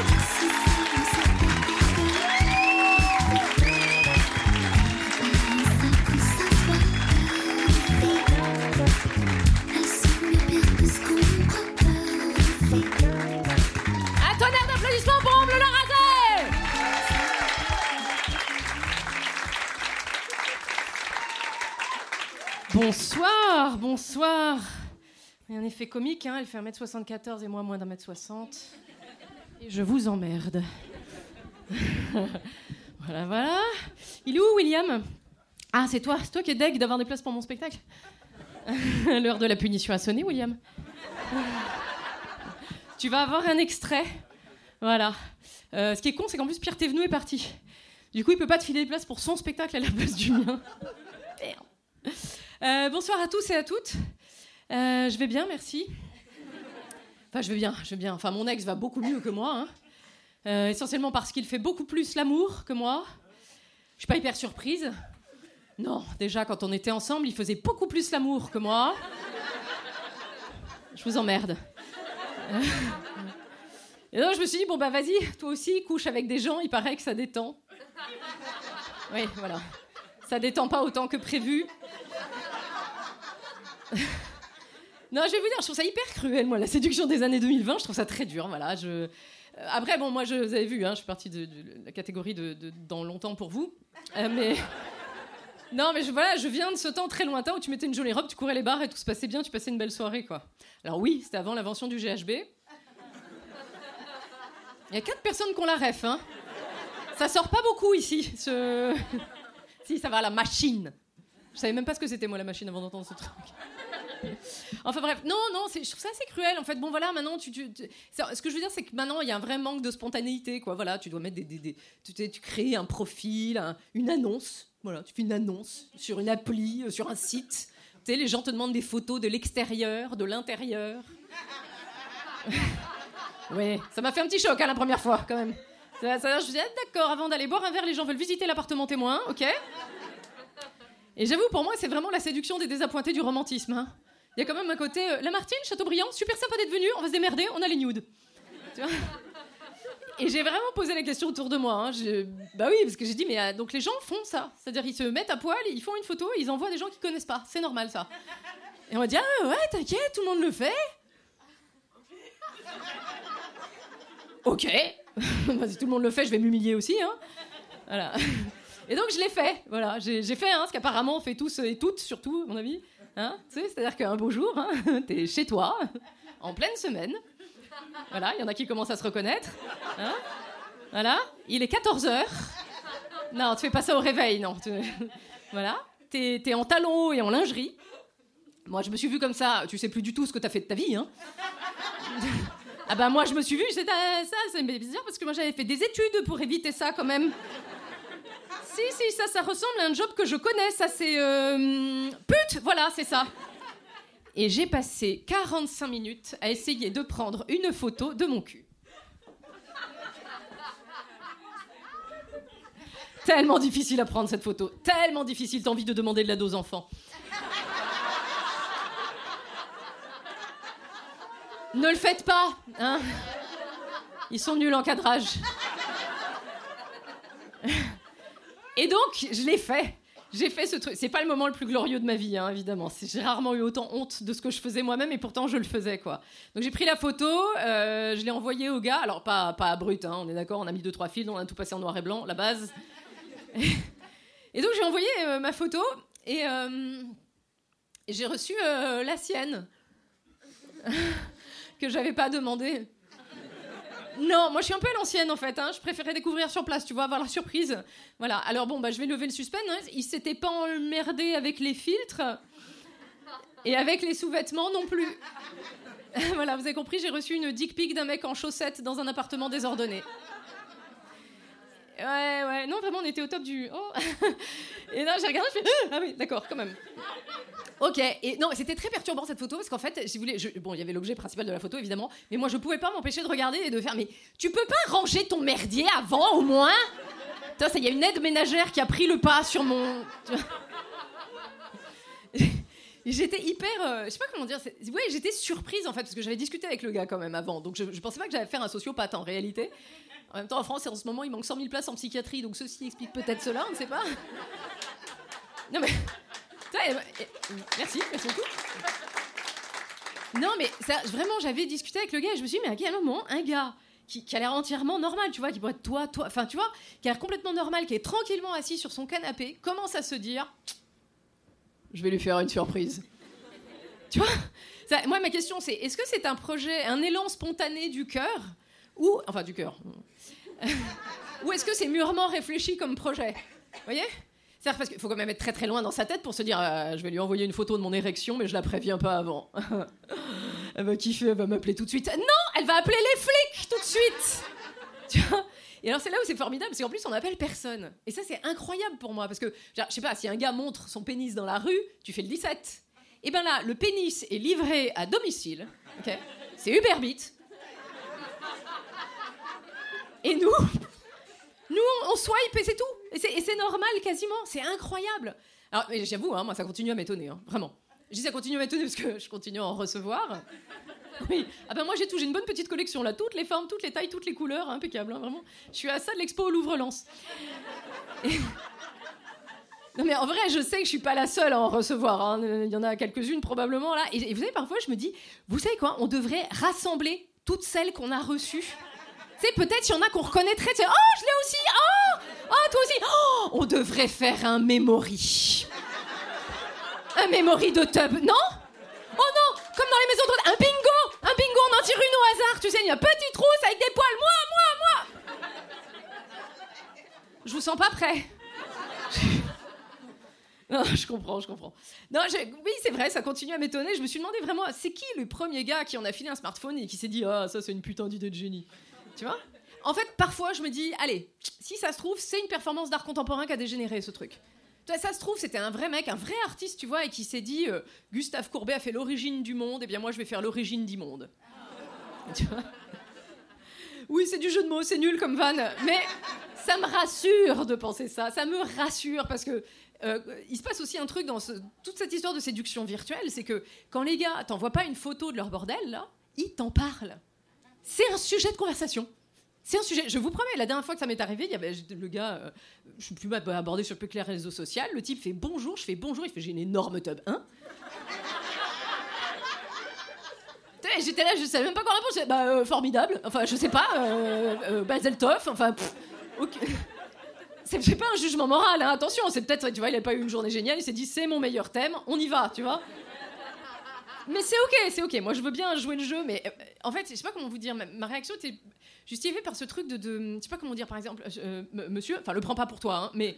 Un tonnerre d'applaudissements pour Omble le Bonsoir, bonsoir. A un effet comique, hein, elle fait 1m74 et moi moins d'un mètre 60. Et je vous emmerde. voilà, voilà. Il est où, William? Ah, c'est toi, c'est toi qui es deg d'avoir des places pour mon spectacle L'heure de la punition a sonné, William. tu vas avoir un extrait. Voilà. Euh, ce qui est con, c'est qu'en plus, Pierre Thévenoud est parti. Du coup, il peut pas te filer des places pour son spectacle à la place du mien. Merde. Euh, bonsoir à tous et à toutes. Euh, je vais bien, merci. Enfin, je vais bien, je vais bien. Enfin, mon ex va beaucoup mieux que moi. hein. Euh, essentiellement parce qu'il fait beaucoup plus l'amour que moi. Je suis pas hyper surprise. Non, déjà, quand on était ensemble, il faisait beaucoup plus l'amour que moi. Je vous emmerde. Euh, Et donc, je me suis dit, bon, bah, vas-y, toi aussi, couche avec des gens, il paraît que ça détend. Oui, voilà. Ça détend pas autant que prévu. Non, je vais vous dire, je trouve ça hyper cruel, moi, la séduction des années 2020. Je trouve ça très dur, voilà. Euh, Après, bon, moi, je, vous avez vu, hein, je suis partie de, la catégorie de, dans longtemps pour vous. Euh, mais. Non, mais voilà, je viens de ce temps très lointain où tu mettais une jolie robe, tu courais les bars et tout se passait bien, tu passais une belle soirée, quoi. Alors, oui, c'était avant l'invention du GHB. Il y a quatre personnes qui ont la ref, hein. Ça sort pas beaucoup ici. ce- si, ça va, la machine. Je savais même pas ce que c'était, moi, la machine, avant d'entendre ce truc. Enfin bref, non, non, je trouve ça assez cruel. En fait, bon voilà, maintenant, tu, ce que je veux dire, c'est que maintenant, il y a un vrai manque de spontanéité, quoi. Voilà, tu dois mettre des, tu, crées un profil, un- une annonce. Voilà, tu fais une annonce sur une appli, euh, sur un site. Tu sais, les gens te demandent des photos de l'extérieur, de l'intérieur. oui, ça m'a fait un petit choc hein, la première fois, quand même. Ça, je me ah, d'accord, avant d'aller boire un verre, les gens veulent visiter l'appartement témoin, ok Et j'avoue, pour moi, c'est vraiment la séduction des désappointés du romantisme. hein. Il y a quand même un côté. euh, la Martine, Châteaubriand, super sympa d'être venu, on va se démerder, on a les nudes. Et j'ai vraiment posé la question autour de moi. hein. Bah oui, parce que j'ai dit, mais euh, donc les gens font ça. C'est-à-dire, ils se mettent à poil, ils font une photo, ils envoient des gens qu'ils connaissent pas. C'est normal, ça. Et on va dire, ah ouais, t'inquiète, tout le monde le fait. Ok. Si tout le monde le fait, je vais m'humilier aussi. Hein. Et donc, je l'ai fait. Voilà, j'ai fait hein, ce qu'apparemment on fait tous et toutes, surtout, à mon avis. Hein, C'est-à-dire qu'un beau jour, hein, t'es chez toi, en pleine semaine. Voilà, il y en a qui commencent à se reconnaître. Hein voilà, il est 14h. Non, tu fais pas ça au réveil, non. Voilà, t'es es en talons et en lingerie. Moi, je me suis vue comme ça, tu sais plus du tout ce que t'as fait de ta vie, hein. Ah bah moi, je me suis vue, j'étais ah, ça, c'est bizarre parce que moi j'avais fait des études pour éviter ça quand même. Si, si, ça, ça ressemble à un job que je connais, ça c'est... euh, pute, voilà, c'est ça. Et j'ai passé 45 minutes à essayer de prendre une photo de mon cul. Tellement difficile à prendre cette photo. Tellement difficile, t'as envie de demander de l'aide aux enfants. Ne le faites pas, hein Ils sont nuls en cadrage. Et donc, je l'ai fait. J'ai fait ce truc. C'est pas le moment le plus glorieux de ma vie, hein, évidemment. J'ai rarement eu autant honte de ce que je faisais moi-même, et pourtant je le faisais, quoi. Donc j'ai pris la photo, euh, je l'ai envoyée au gars. Alors pas pas brut, hein, on est d'accord. On a mis deux trois fils, on a tout passé en noir et blanc, la base. Et donc j'ai envoyé euh, ma photo et, euh, j'ai reçu la sienne que j'avais pas demandé. Non, moi je suis un peu à l'ancienne en fait. hein. Je préférais découvrir sur place, tu vois, avoir la surprise. Voilà. Alors bon, bah je vais lever le suspense. hein. Il s'était pas emmerdé avec les filtres et avec les sous-vêtements non plus. voilà, vous avez compris, j'ai reçu une dick pic d'un mec en chaussettes dans un appartement désordonné. Ouais, ouais. Non, vraiment, on était au top du. Oh. Et là, j'ai regardé, je fais. Ah oui, d'accord, quand même. Ok, et non, c'était très perturbant cette photo parce qu'en fait, si vous voulez, bon, il y avait l'objet principal de la photo évidemment, mais moi je pouvais pas m'empêcher de regarder et de faire. Mais tu peux pas ranger ton merdier avant au moins? Putain, ça, il y a une aide ménagère qui a pris le pas sur mon. J'étais hyper, euh, je sais pas comment dire, ouais, j'étais surprise en fait parce que j'avais discuté avec le gars quand même avant, donc je, je pensais pas que j'allais faire un sociopathe en réalité. En même temps, en France, en ce moment, il manque 100 000 places en psychiatrie, donc ceci explique peut-être cela, on ne sait pas. Non mais, merci, merci beaucoup. Non mais vraiment, j'avais discuté avec le gars et je me suis dit, mais à quel moment un gars qui, qui a l'air entièrement normal, tu vois, qui pourrait être toi, toi, enfin tu vois, qui a l'air complètement normal, qui est tranquillement assis sur son canapé, commence à se dire, je vais lui faire une surprise. Tu vois? Moi, ma question, c'est est-ce que c'est un projet, un élan spontané du cœur ou enfin du cœur ou est-ce que c'est mûrement réfléchi comme projet? Vous voyez? C'est parce qu'il faut quand même être très très loin dans sa tête pour se dire euh, je vais lui envoyer une photo de mon érection mais je la préviens pas avant. elle va kiffer, elle va m'appeler tout de suite. Non, elle va appeler les flics tout de suite. Tu vois? Et alors c'est là où c'est formidable, c'est qu'en plus on appelle personne. Et ça c'est incroyable pour moi parce que je sais pas si un gars montre son pénis dans la rue, tu fais le 17. Et ben là, le pénis est livré à domicile. ok? C'est Uberbit. Et nous, nous, on swipe et c'est tout. Et c'est- normal quasiment. C'est incroyable. Alors, j'avoue, hein, moi, ça continue à m'étonner. hein, vraiment. Je dis ça continue à m'étonner parce que je continue à en recevoir. Oui. Ah ben moi, j'ai tout. J'ai une bonne petite collection là. Toutes les formes, toutes les tailles, toutes les couleurs. Impeccable, hein, vraiment. Je suis à ça de l'expo au Louvre-Lens. Non mais en vrai, je sais que je suis pas la seule à en recevoir. hein. Il y en a quelques-unes probablement là. Et, vous savez, parfois, je me dis, vous savez quoi On devrait rassembler toutes celles qu'on a reçues. Tu sais, peut-être il y en a qu'on reconnaîtrait. tu sais, oh, je l'ai aussi. Oh, oh, toi aussi. Oh, on devrait faire un memory. Un memory de tub, non, comme dans les maisons de retraite, un bingo Un bingo, on en tire une au hasard, tu sais, il y a petite rousse avec des poils, moi, moi, moi Je vous sens pas prêt. Non, je comprends, je comprends. Non, oui, c'est vrai, ça continue à m'étonner. Je me suis demandé vraiment, c'est qui le premier gars qui en a filé un smartphone et qui s'est dit, ah, ça c'est une putain d'idée de génie. Tu vois? En fait, parfois, je me dis, allez, si ça se trouve, c'est une performance d'art contemporain qui a dégénéré ce truc. Ça se trouve, c'était un vrai mec, un vrai artiste, tu vois, et qui s'est dit, euh, Gustave Courbet a fait l'origine du monde, et bien moi je vais faire l'origine d'immonde. Tu vois? Oui, c'est du jeu de mots, c'est nul comme vanne, mais ça me rassure de penser ça. Ça me rassure parce que euh, il se passe aussi un truc dans toute cette histoire de séduction virtuelle, c'est que quand les gars t'envoient pas une photo de leur bordel là, ils t'en parlent. C'est un sujet de conversation. C'est un sujet. Je vous promets, la dernière fois que ça m'est arrivé, il y avait le gars, euh, je suis plus abordé sur plus clair réseau social. Le type fait bonjour, je fais bonjour, il fait j'ai une énorme tub, hein J'étais là, je savais même pas quoi répondre. Bah, euh, formidable. Enfin, je sais pas. Euh, euh, Baseltoff. Enfin, pff, ok. C'est c'est pas un jugement moral, hein, attention. C'est peut-être, tu vois, il a pas eu une journée géniale. Il s'est dit, c'est mon meilleur thème, on y va, tu vois. Mais c'est ok, c'est ok. Moi, je veux bien jouer le jeu, mais euh, en fait, je sais pas comment vous dire. Ma, ma réaction était justifiée par ce truc de, de- je sais pas comment dire. Par exemple, euh, m- monsieur, enfin, le prends pas pour toi, hein, mais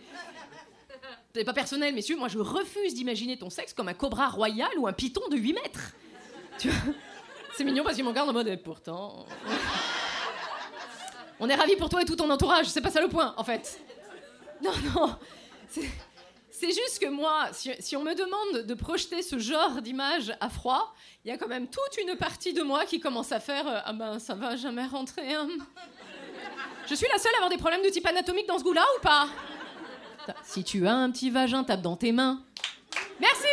c'est pas personnel, messieurs. Moi, je refuse d'imaginer ton sexe comme un cobra royal ou un python de 8 mètres. Tu vois? C'est mignon parce qu'il me regarde en mode et pourtant. On est ravis pour toi et tout ton entourage, c'est pas ça le point en fait. Non, non. C'est, c'est juste que moi, si, on me demande de projeter ce genre d'image à froid, il y a quand même toute une partie de moi qui commence à faire euh, Ah ben ça va jamais rentrer. hein. Je suis la seule à avoir des problèmes de type anatomique dans ce goût-là ou pas? Si tu as un petit vagin, tape dans tes mains. Merci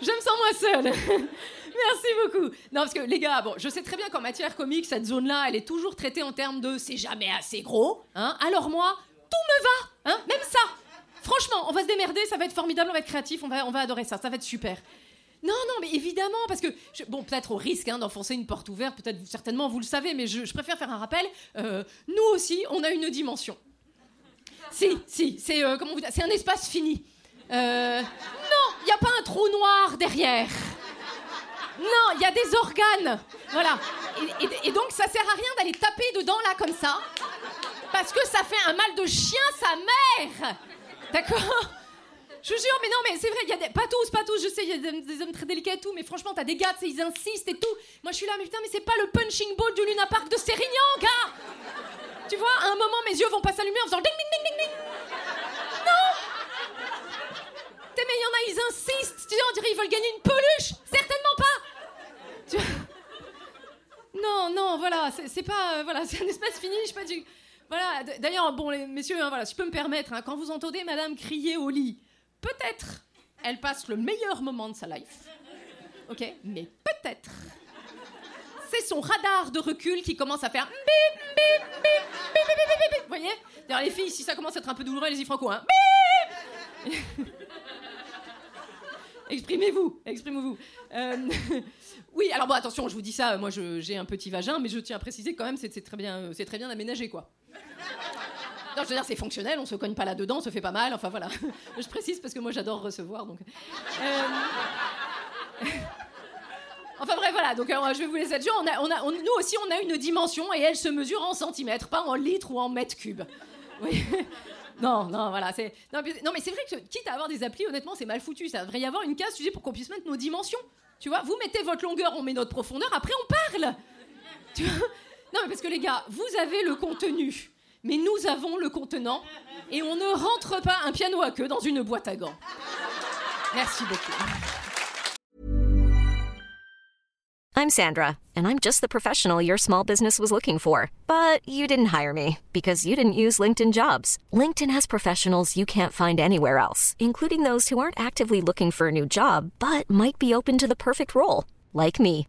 je me sens moins seule. Merci beaucoup. Non, parce que les gars, bon, je sais très bien qu'en matière comique, cette zone-là, elle est toujours traitée en termes de c'est jamais assez gros. Hein Alors moi, tout me va. Hein Même ça. Franchement, on va se démerder, ça va être formidable, on va être créatif, on va, on va adorer ça, ça va être super. Non, non, mais évidemment, parce que, je- bon, peut-être au risque hein, d'enfoncer une porte ouverte, peut-être, certainement, vous le savez, mais je, préfère faire un rappel. Euh, nous aussi, on a une dimension. Si, si, c'est euh, c'est un espace fini. Euh, non, il n'y a pas un trou noir derrière. Non, il y a des organes. Voilà. Et, et- et donc, ça sert à rien d'aller taper dedans là comme ça. Parce que ça fait un mal de chien, sa mère. D'accord? Je vous jure, mais non, mais c'est vrai, il y a des. Pas tous, pas tous, je sais, il y a des, hommes très délicats et tout, mais franchement, t'as des gars, ils insistent et tout. Moi, je suis là, mais putain, mais c'est pas le punching ball du Luna Park de Sérignan, gars Tu vois, à un moment, mes yeux vont pas s'allumer en faisant ding ding ding ding ding Non T'es, mais il y en a, ils insistent, tu sais, on dirait ils veulent gagner une peluche Certainement pas Tu vois? Non, non, voilà, c'est pas. euh, voilà, c'est un espace fini, je sais pas du. Voilà, d'ailleurs, bon, messieurs, hein, voilà, si je peux me permettre, hein, quand vous entendez madame crier au lit, peut-être elle passe le meilleur moment de sa life. Ok Mais peut-être c'est son radar de recul qui commence à faire. Vous voyez? D'ailleurs, les filles, si ça commence à être un peu douloureux, allez-y franco, hein. Exprimez-vous, exprimez-vous. Euh, oui, alors bon, attention, je vous dis ça, moi j'ai un petit vagin, mais je tiens à préciser quand même, c'est c'est très bien, euh, c'est très bien aménagé, quoi. Non, je veux dire, c'est fonctionnel, on se cogne pas là-dedans, on se fait pas mal, enfin voilà. Je précise parce que moi j'adore recevoir, donc. Euh, Enfin bref, voilà, donc alors, je vais vous laisser dire, on a, on a, nous aussi on a une dimension et elle se mesure en centimètres, pas en litres ou en mètres cubes. Oui. Non, non, voilà, non, mais c'est vrai que quitte à avoir des applis, honnêtement, c'est mal foutu. Ça devrait y avoir une case, tu sais, pour qu'on puisse mettre nos dimensions. Tu vois, vous mettez votre longueur, on met notre profondeur, après on parle. Tu vois Non, mais parce que les gars, vous avez le contenu, mais nous avons le contenant, et on ne rentre pas un piano à queue dans une boîte à gants. Merci beaucoup. I'm Sandra, and I'm just the professional your small business was looking for. But you didn't hire me because you didn't use LinkedIn jobs. LinkedIn has professionals you can't find anywhere else, including those who aren't actively looking for a new job but might be open to the perfect role, like me.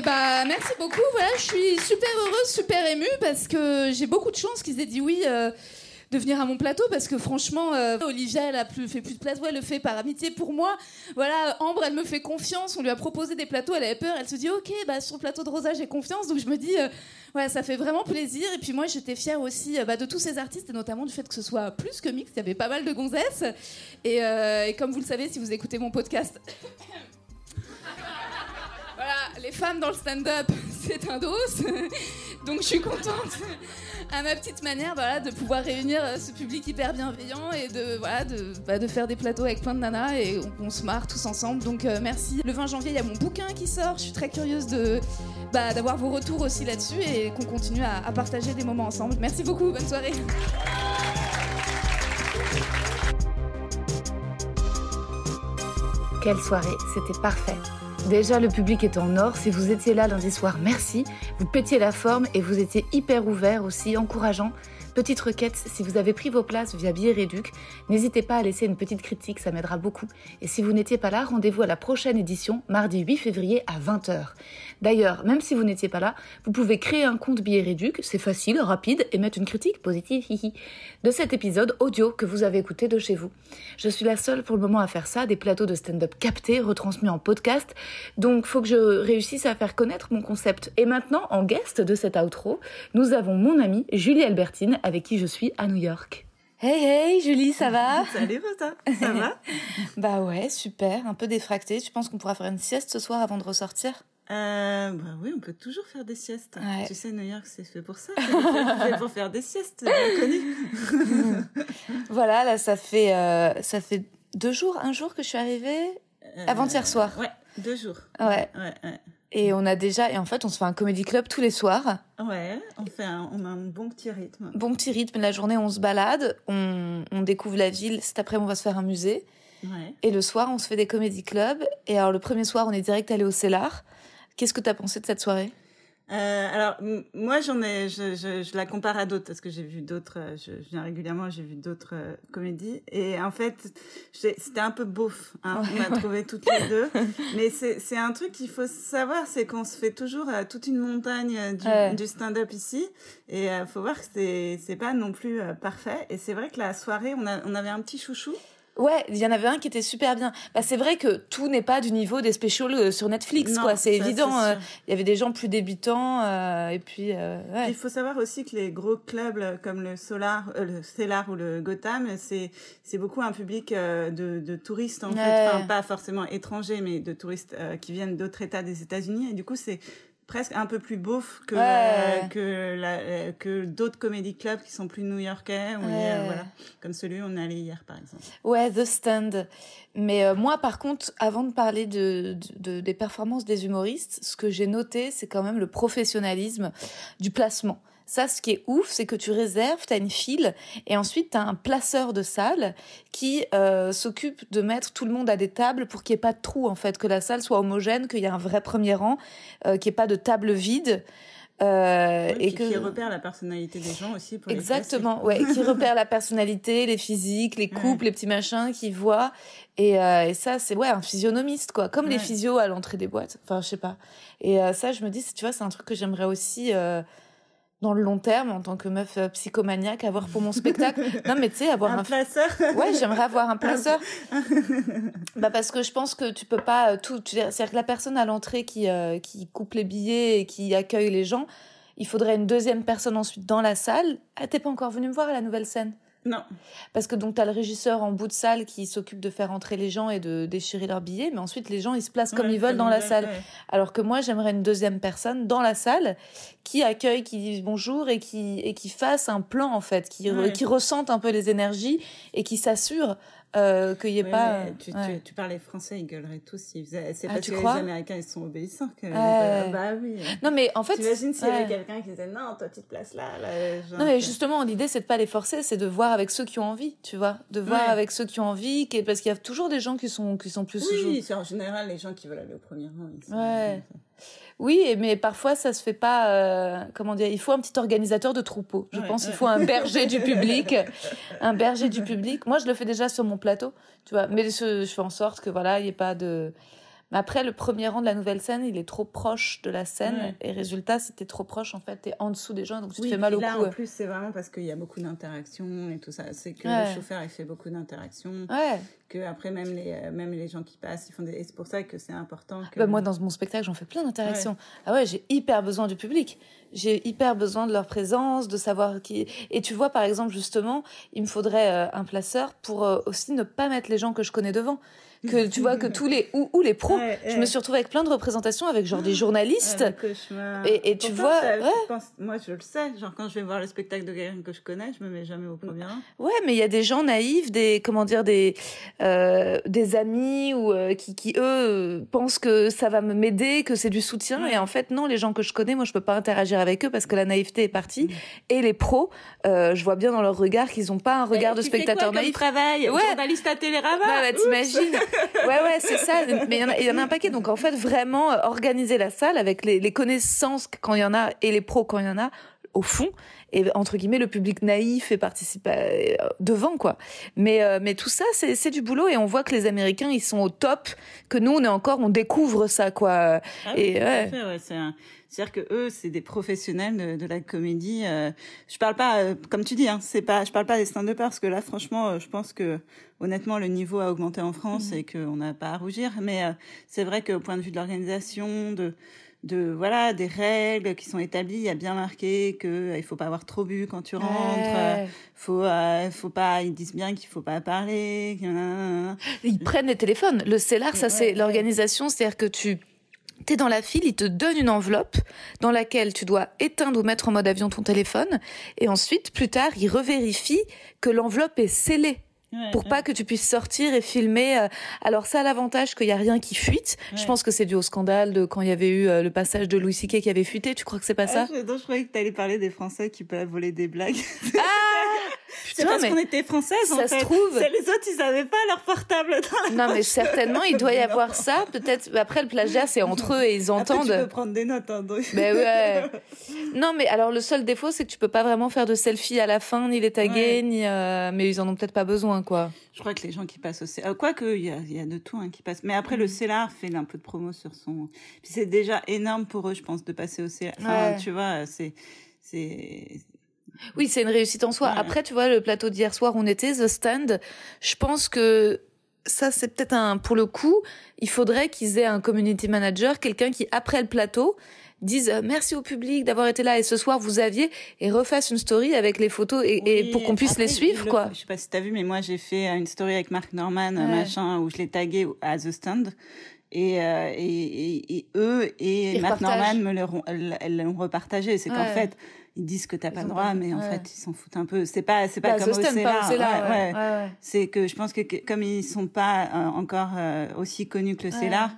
Et bah merci beaucoup. Voilà, je suis super heureuse, super émue parce que j'ai beaucoup de chance qu'ils aient dit oui euh, de venir à mon plateau parce que franchement, euh, Olivia, elle a fait plus de plateau, elle le fait par amitié pour moi. Voilà, Ambre, elle me fait confiance. On lui a proposé des plateaux, elle avait peur. Elle se dit ok, bah sur le plateau de Rosa, j'ai confiance. Donc je me dis, euh, ouais, ça fait vraiment plaisir. Et puis moi, j'étais fière aussi bah, de tous ces artistes et notamment du fait que ce soit plus que mixte. Il y avait pas mal de gonzesses. Et comme vous le savez, si vous écoutez mon podcast. Les femmes dans le stand-up, c'est un dos. Donc je suis contente, à ma petite manière, voilà, de pouvoir réunir euh, ce public hyper bienveillant et de, voilà, de, bah, de faire des plateaux avec plein de nanas et on, se marre tous ensemble. Donc euh, merci. Le 20 janvier, il y a mon bouquin qui sort. Je suis très curieuse de bah, d'avoir vos retours aussi là-dessus et qu'on continue à partager des moments ensemble. Merci beaucoup, bonne soirée. Quelle soirée, c'était parfait. Déjà, le public est en or. Si vous étiez là lundi soir, merci. Vous pétiez la forme et vous étiez hyper ouvert aussi, encourageant. Petite requête, si vous avez pris vos places via Billet Réduc, n'hésitez pas à laisser une petite critique, ça m'aidera beaucoup. Et si vous n'étiez pas là, rendez-vous à la prochaine édition, mardi 8 février à 20h. D'ailleurs, même si vous n'étiez pas là, vous pouvez créer un compte Billet Réduc, c'est facile, rapide, et mettre une critique positive, hihi, de cet épisode audio que vous avez écouté de chez vous. Je suis la seule pour le moment à faire ça, des plateaux de stand-up captés, retransmis en podcast, donc faut que je réussisse à faire connaître mon concept. Et maintenant, en guest de cet outro, nous avons mon amie Julie Albertine, avec qui je suis à New York. Hey hey Julie, ça va? Salut Rosa, ça va? Bah ouais, super, un peu défracté. Tu penses qu'on pourra faire une sieste ce soir avant de ressortir? Euh, bah oui, on peut toujours faire des siestes. Ouais. Tu sais, New York, c'est fait pour ça. C'est fait pour faire des siestes, bien connu. Voilà, là ça fait euh, ça fait deux jours, un jour que je suis arrivée avant-hier soir. Ouais, deux jours. Ouais. Ouais, ouais. Et on a déjà et en fait on se fait un comédie club tous les soirs. Ouais, on fait un, on a un bon petit rythme. Bon petit rythme, la journée on se balade, on, on découvre la ville. Cet après on va se faire un musée. Ouais. Et le soir on se fait des comédie clubs. Et alors le premier soir on est direct allé au Cellar. Qu'est-ce que t'as pensé de cette soirée? Euh, alors moi j'en ai, je, je, je la compare à d'autres parce que j'ai vu d'autres, euh, je, je viens régulièrement, j'ai vu d'autres euh, comédies. Et en fait c'était un peu beauf, hein, on a trouvé toutes les deux, mais c'est un truc qu'il faut savoir, c'est qu'on se fait toujours euh, toute une montagne du, du stand-up ici. Et euh, faut voir que c'est c'est pas non plus parfait. Et c'est vrai que la soirée on a on avait un petit chouchou. Ouais, il y en avait un qui était super bien. Bah, c'est vrai que tout n'est pas du niveau des specials euh, sur Netflix, Non, quoi. C'est évident. euh. Il y avait des gens plus débutants, euh, et puis, euh, ouais. Il faut savoir aussi que les gros clubs comme le Solar, euh, le Stellar ou le Gotham, c'est c'est beaucoup un public de, de touristes en Ouais. fait, enfin pas forcément étrangers, mais de touristes qui viennent d'autres États des États-Unis. Et du coup, c'est presque un peu plus beauf que Ouais. euh, que la, euh, que d'autres comédie clubs qui sont plus new-yorkais ou Ouais. euh, voilà, comme celui où on est allé hier par exemple. Ouais, The Stand. Mais euh, moi, par contre, avant de parler de, de- de- des performances des humoristes, ce que j'ai noté, c'est quand même le professionnalisme du placement. Ça, ce qui est ouf, c'est que tu réserves, tu as une file, et ensuite tu as un placeur de salle qui euh, s'occupe de mettre tout le monde à des tables pour qu'il n'y ait pas de trou, en fait, que la salle soit homogène, qu'il y ait un vrai premier rang, euh, qu'il n'y ait pas de table vide. euh, Oui, et puis que qui repère la personnalité des gens aussi pour Exactement, ouais, qui repère la personnalité, les physiques, les couples, les petits machins, qui voit. Et, euh, et ça, c'est ouais, un physionomiste, quoi. Comme les physios à l'entrée des boîtes. Enfin, je sais pas. Et euh, ça, je me dis, tu vois, c'est un truc que j'aimerais aussi, dans le long terme, en tant que meuf euh, psychomaniaque, avoir pour mon spectacle. non, mais tu sais, avoir Un un. placeur Ouais, j'aimerais avoir un placeur. bah parce que je pense que tu peux pas euh, tout. C'est-à-dire que la personne à l'entrée qui, euh, qui coupe les billets et qui accueille les gens, il faudrait une deuxième personne ensuite dans la salle. Ah, t'es pas encore venu me voir à la nouvelle scène Non. Parce que donc t'as le régisseur en bout de salle qui s'occupe de faire entrer les gens et de déchirer leurs billets, mais ensuite les gens ils se placent comme Ouais, ils veulent dans la salle. ouais. Alors que moi j'aimerais une deuxième personne dans la salle qui accueille, qui dise bonjour et qui et qui fasse un plan en fait, qui Ouais. qui ressente un peu les énergies et qui s'assure euh, qu'il y ait Ouais, pas. tu, ouais. tu, tu parlais français, ils gueuleraient tous faisaient. C'est Ah, parce que les Américains, ils sont obéissants que. Ouais. Bah oui. Non mais en fait. T'imagines s'il y avait quelqu'un qui disait non, toi tu te places là. là genre, Non mais justement l'idée c'est de pas les forcer, c'est de voir avec ceux qui ont envie, tu vois, de voir Ouais. avec ceux qui ont envie, parce qu'il y a toujours des gens qui sont qui sont plus Oui, c'est en général les gens qui veulent aller au premier rang. ils sont- Ouais. Oui, mais parfois ça se fait pas. euh, comment dire Il faut un petit organisateur de troupeau. Je Ouais, pense qu'il ouais. faut un berger du public, un berger du public. Moi, je le fais déjà sur mon plateau, tu vois. Mais je, je fais en sorte que voilà, il y ait pas de. Mais après, le premier rang de la nouvelle scène, il est trop proche de la scène, Ouais. et résultat, si t'es trop proche, en fait, t'es en dessous des gens, donc tu Oui, te fais mal au là, cou. en plus, c'est vraiment parce qu'il y a beaucoup d'interactions et tout ça. C'est que Ouais. le chauffeur, il fait beaucoup d'interactions. Ouais. Que après, même les, euh, même les gens qui passent, ils font des. Et c'est pour ça que c'est important. Que... Bah, moi, dans mon spectacle, j'en fais plein d'interactions. Ah ouais, j'ai hyper besoin du public. J'ai hyper besoin de leur présence, de savoir qui. Et tu vois, par exemple, justement, il me faudrait euh, un placeur pour euh, aussi ne pas mettre les gens que je connais devant. Que tu vois que tous les ou, ou les pros, Ouais, je ouais. me suis retrouvée avec plein de représentations avec genre des journalistes. Ah, cauchemar. Et- et tu vois, ça- ouais. pense- moi, je le sais. Genre, quand je vais voir le spectacle de quelqu'un que je connais, je me mets jamais au premier rang. Ouais, mais il y a des gens naïfs, des comment dire, des euh, des amis ou euh, qui qui eux pensent que ça va me m'aider, que c'est du soutien et en fait non, les gens que je connais, moi je peux pas interagir avec eux parce que la naïveté est partie. Et les pros, euh, je vois bien dans leur regard qu'ils ont pas un regard de spectateur naïf. travail? Ouais. Journaliste à Télérama bah, Oups. t'imagines. Ouais, ouais, c'est ça. Mais il y en a- un paquet. Donc, en fait, vraiment, euh, organiser la salle avec les connaissances quand il y en a et les pros quand il y en a au fond. Et entre guillemets, le public naïf et participe à- euh, devant, quoi. Mais, euh, mais tout ça, c'est c'est du boulot et on voit que les Américains, ils sont au top, que nous, on est encore, on découvre ça, quoi. Ah oui, et à ouais. c'est un- C'est-à-dire que eux, c'est des professionnels de, de la comédie. euh, je parle pas, euh, comme tu dis, hein, c'est pas, je parle pas des stand-uppers parce que là, franchement, euh, je pense que honnêtement, le niveau a augmenté en France Mhm. et qu'on n'a pas à rougir. Mais euh, c'est vrai qu'au point de vue de l'organisation, de de voilà des règles qui sont établies, il y a bien marqué que euh, il faut pas avoir trop bu quand tu rentres, Ouais. euh, faut euh, faut pas, ils disent bien qu'il faut pas parler. Ils prennent les téléphones. Le CELAR, ça, c'est l'organisation, c'est-à-dire que tu T'es dans la file, ils te donnent une enveloppe dans laquelle tu dois éteindre ou mettre en mode avion ton téléphone. Et ensuite, plus tard, ils revérifient que l'enveloppe est scellée. Ouais, pour ouais. pas que tu puisses sortir et filmer. euh, Alors ça a l'avantage qu'il y a rien qui fuite. Je pense que c'est dû au scandale de quand il y avait eu euh, le passage de Louis C.K. qui avait fuité. Tu crois que c'est pas ça Ah, je, non, je croyais que t'allais parler des Français qui peuvent voler des blagues. Ah c'est parce qu'on était françaises, en ça se fait. trouve- C'est les autres, ils avaient pas leur portable dans la Non, mais certainement, il doit y avoir ça. Peut-être. Après, le plagiat, c'est entre eux et ils Après, entendent. tu peux prendre des notes, hein, donc. Ben ouais. Non, mais alors le seul défaut, c'est que tu peux pas vraiment faire de selfie à la fin, ni les taguer, Ouais. ni. euh, Mais ils en ont peut-être pas besoin, quoi. Je crois que les gens qui passent au il y a, il y a de tout hein, qui passe. Mais après, Mm. le CELAR fait un peu de promo sur son. Puis c'est déjà énorme pour eux, je pense, de passer au CELAR. Enfin, Ouais. tu vois, c'est. c'est... Oui, c'est une réussite en soi. Ouais. Après, tu vois, le plateau d'hier soir, on était, The Stand. Je pense que ça, c'est peut-être un. Pour le coup, il faudrait qu'ils aient un community manager, quelqu'un qui, après le plateau, dise euh, merci au public d'avoir été là et ce soir vous aviez et refasse une story avec les photos et, pour qu'on puisse après, les suivre le quoi. Je sais pas si t'as vu, mais moi j'ai fait une story avec Mark Norman, euh, Ouais. machin, où je l'ai tagué à The Stand. Et, euh, et, et, et eux et Ils repartagent. Norman me l'ont elles- elles l'ont repartagé. C'est qu'en Ouais. fait, ils disent que t'as pas le droit, pas- mais en ouais. fait, ils s'en foutent un peu. C'est pas, c'est pas Bah, comme au. C'est que je pense que, que comme ils sont pas euh, encore euh, aussi connus que le. CELAR,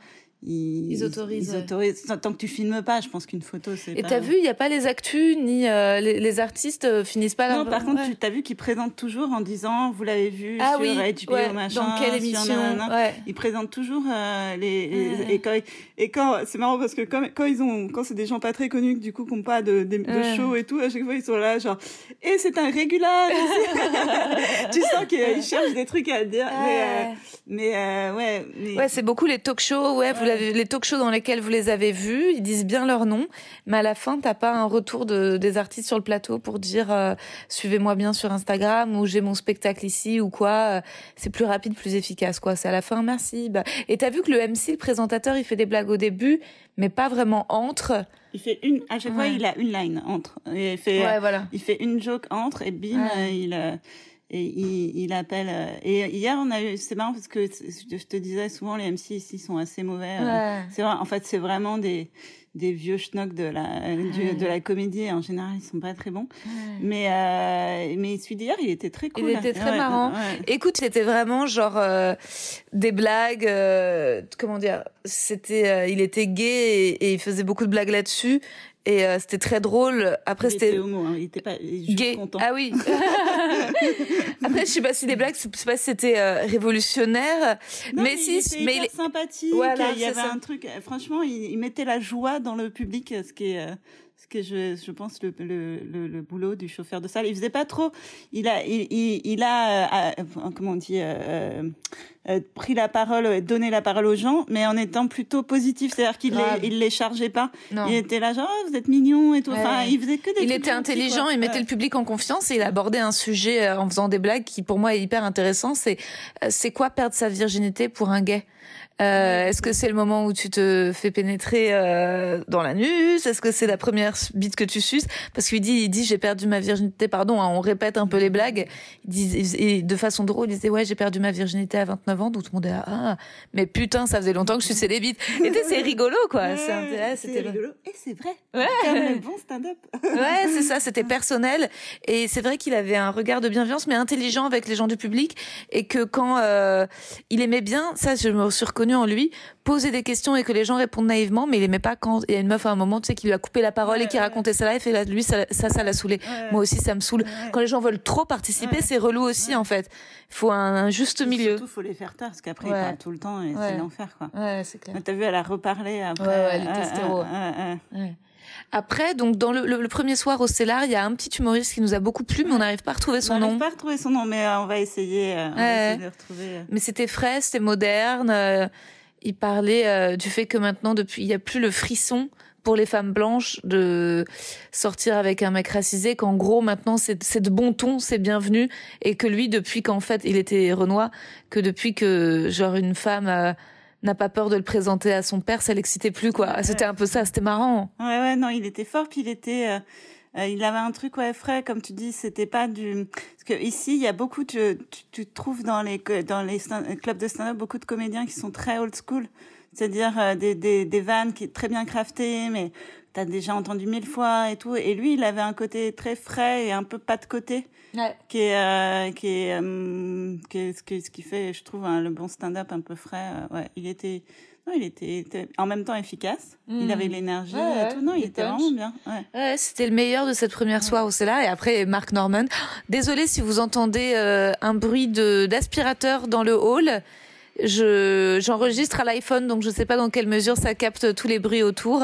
ils, Ils autorisent, Ils ouais. autorisent. Tant que tu filmes pas, je pense qu'une photo, c'est. Et t'as vu, il n'y a pas les actus ni euh, les, les artistes euh, finissent pas Non, leur- par contre, Ouais. tu t'as vu qu'ils présentent toujours en disant, vous l'avez vu Ah sur oui, HBO, ouais, machin. dans quelle émission, nanana. Ils présentent toujours euh, les, les- et quand et quand c'est marrant parce que quand, quand ils ont quand c'est des gens pas très connus du coup qui n'ont pas de, de, de show et tout à chaque fois ils sont là genre et c'est un régular tu sens qu'ils cherchent des trucs à dire mais euh, mais euh, ouais mais Ouais, c'est beaucoup les talk shows. Ouais, vous les talk shows dans lesquels vous les avez vus, ils disent bien leur nom, mais à la fin, t'as pas un retour de, des artistes sur le plateau pour dire euh, suivez-moi bien sur Instagram ou j'ai mon spectacle ici ou quoi. Euh, C'est plus rapide, plus efficace, quoi. C'est à la fin, merci. Bah, et t'as vu que le MC, le présentateur, il fait des blagues au début, mais pas vraiment entre. il fait une à chaque fois il a une line entre il fait Ouais, voilà. il fait une joke entre et bim Ouais. euh, il et il, il appelle euh, et hier on a eu c'est marrant parce que je te disais souvent les MC ici sont assez mauvais euh, Ouais. c'est vrai en fait c'est vraiment des des vieux schnocks de la du- Ouais. de la comédie en général ils sont pas très bons mais euh, mais celui d'hier il était très cool Il était très marrant. Écoute, c'était vraiment genre euh, des blagues. euh, comment dire C'était, euh, il était gay et, et il faisait beaucoup de blagues là-dessus. Et euh, c'était très drôle. Après, il c'était était homo hein, il était pas il est juste gay. content Ah oui. Après, je sais pas si les blagues, je sais pas si c'était euh, révolutionnaire, Non, mais, il si, était mais hyper il sympathique. Voilà, il y avait ça. un truc. euh, Franchement, il, il mettait la joie dans le public, ce qui est, euh, que je, je pense le, le, le, le boulot du chauffeur de salle. Il faisait pas trop. Il a, il, il, il a, euh, euh, comment on dit, euh, pris la parole, donné la parole aux gens, mais en étant plutôt positif. C'est-à-dire qu'il les, il les chargeait pas. Non. Il était là genre, Oh, vous êtes mignon et tout. Ouais. Enfin, il faisait que des. il était intelligent, il mettait le public en confiance et il abordait un sujet en faisant des blagues qui pour moi est hyper intéressant. C'est c'est quoi perdre sa virginité pour un gay? Euh, Est-ce que c'est le moment où tu te fais pénétrer euh, dans l'anus? Est-ce que c'est la première bite que tu suces? Parce qu'il dit, il dit j'ai perdu ma virginité. Pardon, hein, on répète un peu les blagues. Il dit, et de façon drôle, il disait ouais j'ai perdu ma virginité à 29 ans. Donc tout le monde est là, ah mais putain ça faisait longtemps que je suçais les bites. Et c'est rigolo quoi. Ouais, c'était rigolo. Et c'est vrai. Ouais. Comme bon stand-up. Ouais, c'est ça, c'était personnel. Et c'est vrai qu'il avait un regard de bienveillance, mais intelligent avec les gens du public. Et que quand euh, il aimait bien, ça je me suis reconnue en lui, poser des questions et que les gens répondent naïvement, mais il aimait pas quand il y a une meuf à un moment, tu sais, qui lui a coupé la parole et qui racontait sa life, et là, lui, ça, ça, ça l'a saoulé. Moi aussi, ça me saoule. Quand les gens veulent trop participer, c'est relou aussi, en fait. Il faut un, un juste Et milieu. Surtout, faut les faire taire parce qu'après Ouais. ils parlent tout le temps et Ouais. c'est l'enfer quoi. Ouais, c'est clair. T'as vu, elle a reparlé après. Ouais, ouais, les Après, donc dans le, le- le premier soir au Cellar, il y a un petit humoriste qui nous a beaucoup plu, mais on n'arrive pas à retrouver son on nom. n'arrive pas à retrouver son nom, mais euh, on va essayer, euh, on va essayer de retrouver. euh. Mais c'était frais, c'était moderne. euh, il parlait du fait que maintenant, depuis, il n'y a plus le frisson pour les femmes blanches de sortir avec un mec racisé, qu'en gros maintenant c'est de bon ton, c'est bienvenu, et que lui depuis qu'en fait il était Renoir, que depuis que genre une femme n'a pas peur de le présenter à son père, ça l'excitait plus quoi. C'était un peu ça, c'était marrant. Ouais, ouais, non, il était fort, puis il était, euh, euh, il avait un truc ouais frais, comme tu dis, c'était pas du, parce que ici il y a beaucoup, tu, tu, tu trouves dans les dans les clubs de stand-up beaucoup de comédiens qui sont très old school, c'est-à-dire euh, des des des vannes qui est très bien craftées, mais t'as déjà entendu mille fois et tout, et lui il avait un côté très frais et un peu pas de côté. Qui est euh, qui est euh, qui est ce qui, ce qui fait je trouve hein, le bon stand-up un peu frais euh, ouais il était Non, il était, était en même temps efficace. Il Mm. avait l'énergie Ouais, ouais, et tout. Non, il était punch. vraiment bien. Ouais. Ouais, c'était le meilleur de cette première soirée où c'est là. Et après, Mark Norman. Désolée si vous entendez euh, un bruit de d'aspirateur dans le hall. Je j'enregistre à l'iPhone, donc je sais pas dans quelle mesure ça capte tous les bruits autour.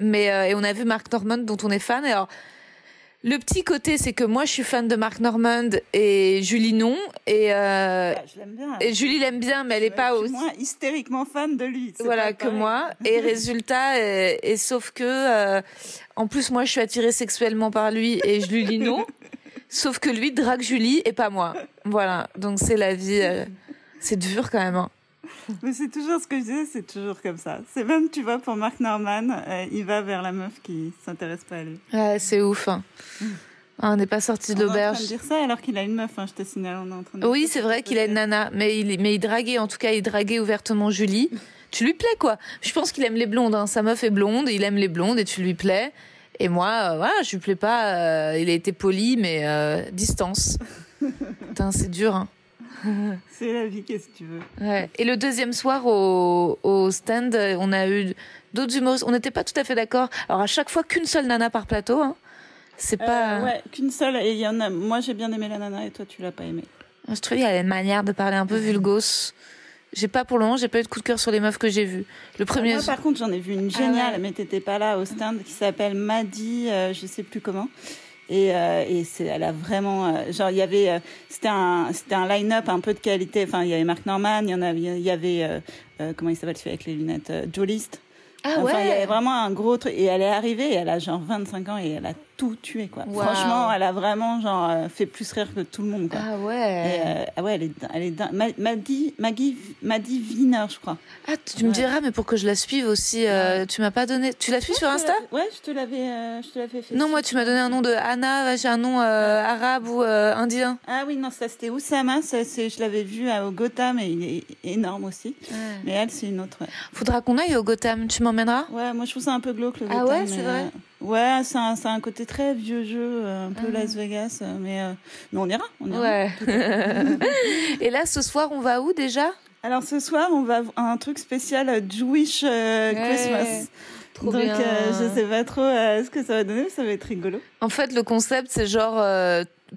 Mais euh, et on a vu Mark Norman dont on est fan. Et alors, le petit côté, c'est que moi, je suis fan de Mark Norman et Julie non. Et, euh, Je l'aime bien. et Julie l'aime bien, mais elle est pas Je suis aussi moins hystériquement fan de lui. voilà que moi et résultat et, et sauf que euh, en plus moi je suis attirée sexuellement par lui et je lui dis non sauf que lui drague Julie et pas moi voilà donc c'est la vie euh, c'est dur quand même hein. Mais c'est toujours ce que je disais, c'est toujours comme ça. C'est même, tu vois, pour Mark Norman, euh, il va vers la meuf qui s'intéresse pas à lui. ouais, c'est ouf hein. Ah, on n'est pas sorti de l'auberge dire ça alors qu'il a une meuf, hein, je te signale. On est en train de oui c'est vrai qu'il a une nana mais il mais il draguait en tout cas il draguait ouvertement Julie tu lui plais quoi je pense qu'il aime les blondes hein. sa meuf est blonde il aime les blondes et tu lui plais et moi euh, voilà je lui plais pas euh, il a été poli mais euh, distance Putain, c'est dur hein. C'est la vie, qu'est-ce que tu veux. Ouais. Et le deuxième soir au, au stand, on a eu d'autres humoristes. On n'était pas tout à fait d'accord. Alors à chaque fois qu'une seule nana par plateau, hein. c'est pas. Euh, ouais, qu'une seule. Et il y en a. Moi, j'ai bien aimé la nana et toi, tu l'as pas aimé. Je trouve qu'il y a une manière de parler un peu vulgos. J'ai pas pour le moment, j'ai pas eu de coup de cœur sur les meufs que j'ai vues. Le premier. Moi, par contre, j'en ai vu une Ah géniale, ouais. mais t'étais pas là au stand, qui s'appelle Maddy, euh, je sais plus comment. Et, euh, et c'est, elle a vraiment, euh, genre, il y avait, euh, c'était un, c'était un line-up un peu de qualité. Enfin, il y avait Mark Norman, il y en avait, il y avait, comment il s'appelle celui avec les lunettes, euh, Joe List. Ah Enfin, il y ouais. avait vraiment un gros truc. Et elle est arrivée, et elle a genre 25 ans et elle a tout tué, quoi. Franchement, elle a vraiment, genre, euh, fait plus rire que tout le monde, quoi. Ah ouais. euh, ah ouais, elle est, elle est dingue. Maddy, Maggie, Maddy Wiener, je crois. Ah, tu me diras, mais pour que je la suive aussi, euh, tu m'as pas donné. Tu la suis sur Insta? Ouais, je te l'avais, euh, je te l'avais fait. Non, moi tu m'as donné un nom de Anna, j'ai un nom euh, arabe ou euh, indien. Ah oui, non, ça c'était Oussama, ça, c'est, je l'avais vu à- au Gotham et il est énorme aussi. Mais elle, c'est une autre. Ouais, Faudra qu'on aille au Gotham, tu m'emmèneras? Ouais, moi je trouve ça un peu glauque le Ah Gotham. ouais, c'est vrai euh, Ouais, c'est un, un côté très vieux jeu, euh, un peu Ah. Las Vegas, euh, mais, euh, mais on ira. On ira. Ouais. Et là, ce soir, on va où déjà? Alors ce soir, on va à un truc spécial euh, Jewish euh, Ouais, Christmas. trop Donc bien. euh, je sais pas trop ce que ça va donner, mais ça va être rigolo. En fait, le concept, c'est genre.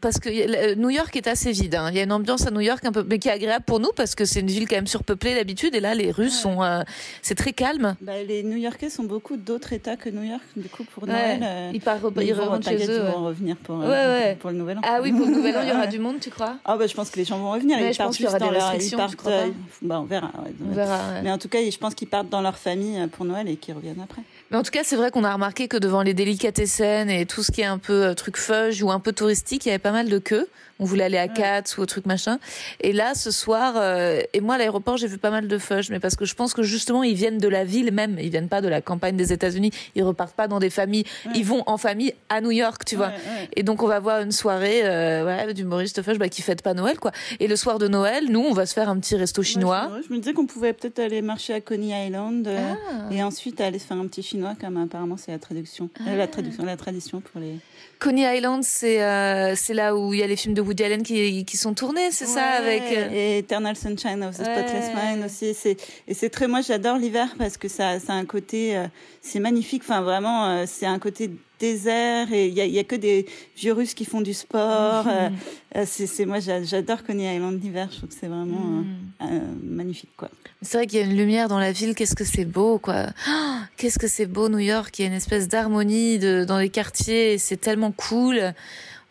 Parce que euh, New York est assez vide. hein. Il y a une ambiance à New York un peu, mais qui est agréable pour nous parce que c'est une ville quand même surpeuplée d'habitude. Et là, les rues sont, euh, c'est très calme. Bah, les New-Yorkais sont beaucoup d'autres États que New York, du coup pour Ouais. Noël. euh, Ils partent, ils vont- rentrent chez eux. Ils vont revenir pour, euh, pour le Nouvel An. Ah oui, pour le Nouvel An, il y aura du monde, tu crois? Ah bah je pense que les gens vont revenir. Ils je partent pense qu'il y aura juste des dans leur- restrictions, ils tu partent, crois pas? bah, on verra. ouais. On verra, ouais. Mais en tout cas, je pense qu'ils partent dans leur famille pour Noël et qu'ils reviennent après. Mais en tout cas, c'est vrai qu'on a remarqué que devant les délicatessen et tout ce qui est un peu euh, truc fudge ou un peu touristique, il y avait pas mal de queues. On voulait aller à Katz ou au truc machin. Et là, ce soir, euh, et moi à l'aéroport, j'ai vu pas mal de fudge, mais parce que je pense que justement, ils viennent de la ville même. Ils viennent pas de la campagne des États-Unis. Ils repartent pas dans des familles. Ils vont en famille à New York, tu vois. ouais. Et donc, on va voir une soirée, euh, voilà, d'humoristes fudge bah, qui fête pas Noël, quoi. Et le soir de Noël, nous, on va se faire un petit resto chinois. Je me disais qu'on pouvait peut-être aller marcher à Coney Island euh, Ah. et ensuite aller se faire un petit chinois, comme apparemment c'est la traduction, Euh, la traduction, la tradition pour les. Coney Island, c'est euh, c'est là où il y a les films de Woody Allen qui, qui sont tournés, c'est ça avec euh, et Eternal Sunshine of the Spotless. Mind aussi c'est et c'est très moi j'adore l'hiver parce que ça ça a un côté euh, c'est magnifique enfin vraiment c'est un côté désert et il y a, y a que des vieux russes qui font du sport Mhm. euh, c'est c'est moi j'a- j'adore Coney Island l'hiver je trouve que c'est vraiment Mhm. euh, euh, magnifique quoi C'est vrai qu'il y a une lumière dans la ville, qu'est-ce que c'est beau, quoi. Oh, qu'est-ce que c'est beau, New York. Il y a une espèce d'harmonie dans les quartiers, c'est tellement cool.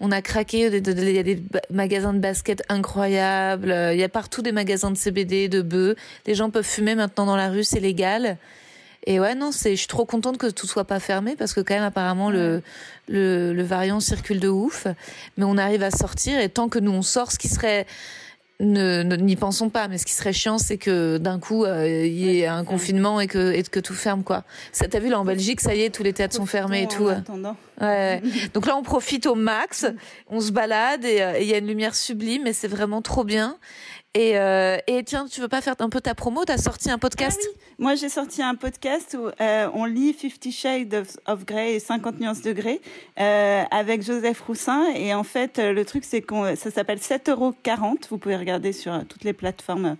On a craqué, il y a des magasins de basket incroyables, il y a partout des magasins de CBD, de bœufs. Les gens peuvent fumer maintenant dans la rue, c'est légal. Et ouais, non, c'est, je suis trop contente que tout soit pas fermé parce que quand même, apparemment, le, le, le variant circule de ouf. Mais on arrive à sortir et tant que nous on sort, ce qui serait, ne n'y pensons pas, mais ce qui serait chiant, c'est que d'un coup, euh, il y ait un confinement et que, et que tout ferme, quoi. Ça, t'as vu, là, en Belgique, ça y est, tous les théâtres sont fermés et tout. Ouais. Donc là, on profite au max, on se balade euh, et il y a une lumière sublime et c'est vraiment trop bien. Et, euh, et tiens, tu veux pas faire un peu ta promo? T'as sorti un podcast? Ah Moi, j'ai sorti un podcast où euh, on lit Fifty Shades of, of Grey et 50 nuances de Grey euh, avec Joseph Roussin. Et en fait, le truc, c'est qu'on ça s'appelle 7,40 euros. Vous pouvez regarder sur toutes les plateformes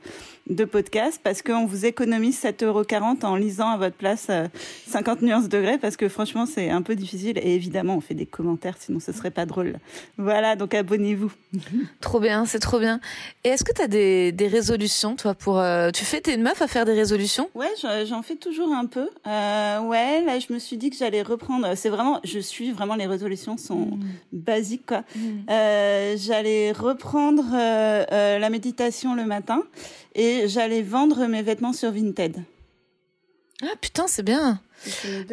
de podcast parce qu'on vous économise 7,40 euros en lisant à votre place euh, 50 nuances de Grey parce que franchement, c'est un peu difficile. Et évidemment, on fait des commentaires, sinon ce serait pas drôle. Voilà, donc abonnez-vous. Trop bien, c'est trop bien. Et est-ce que tu as des, des résolutions, toi, pour... euh, tu fais, t'es une meuf à faire des résolutions? Ouais, j'en fais toujours un peu. Euh, ouais, là, je me suis dit que j'allais reprendre. C'est vraiment, je suis vraiment, les résolutions sont basiques, quoi. Euh, j'allais reprendre la méditation le matin et j'allais vendre mes vêtements sur Vinted. Ah putain, c'est bien.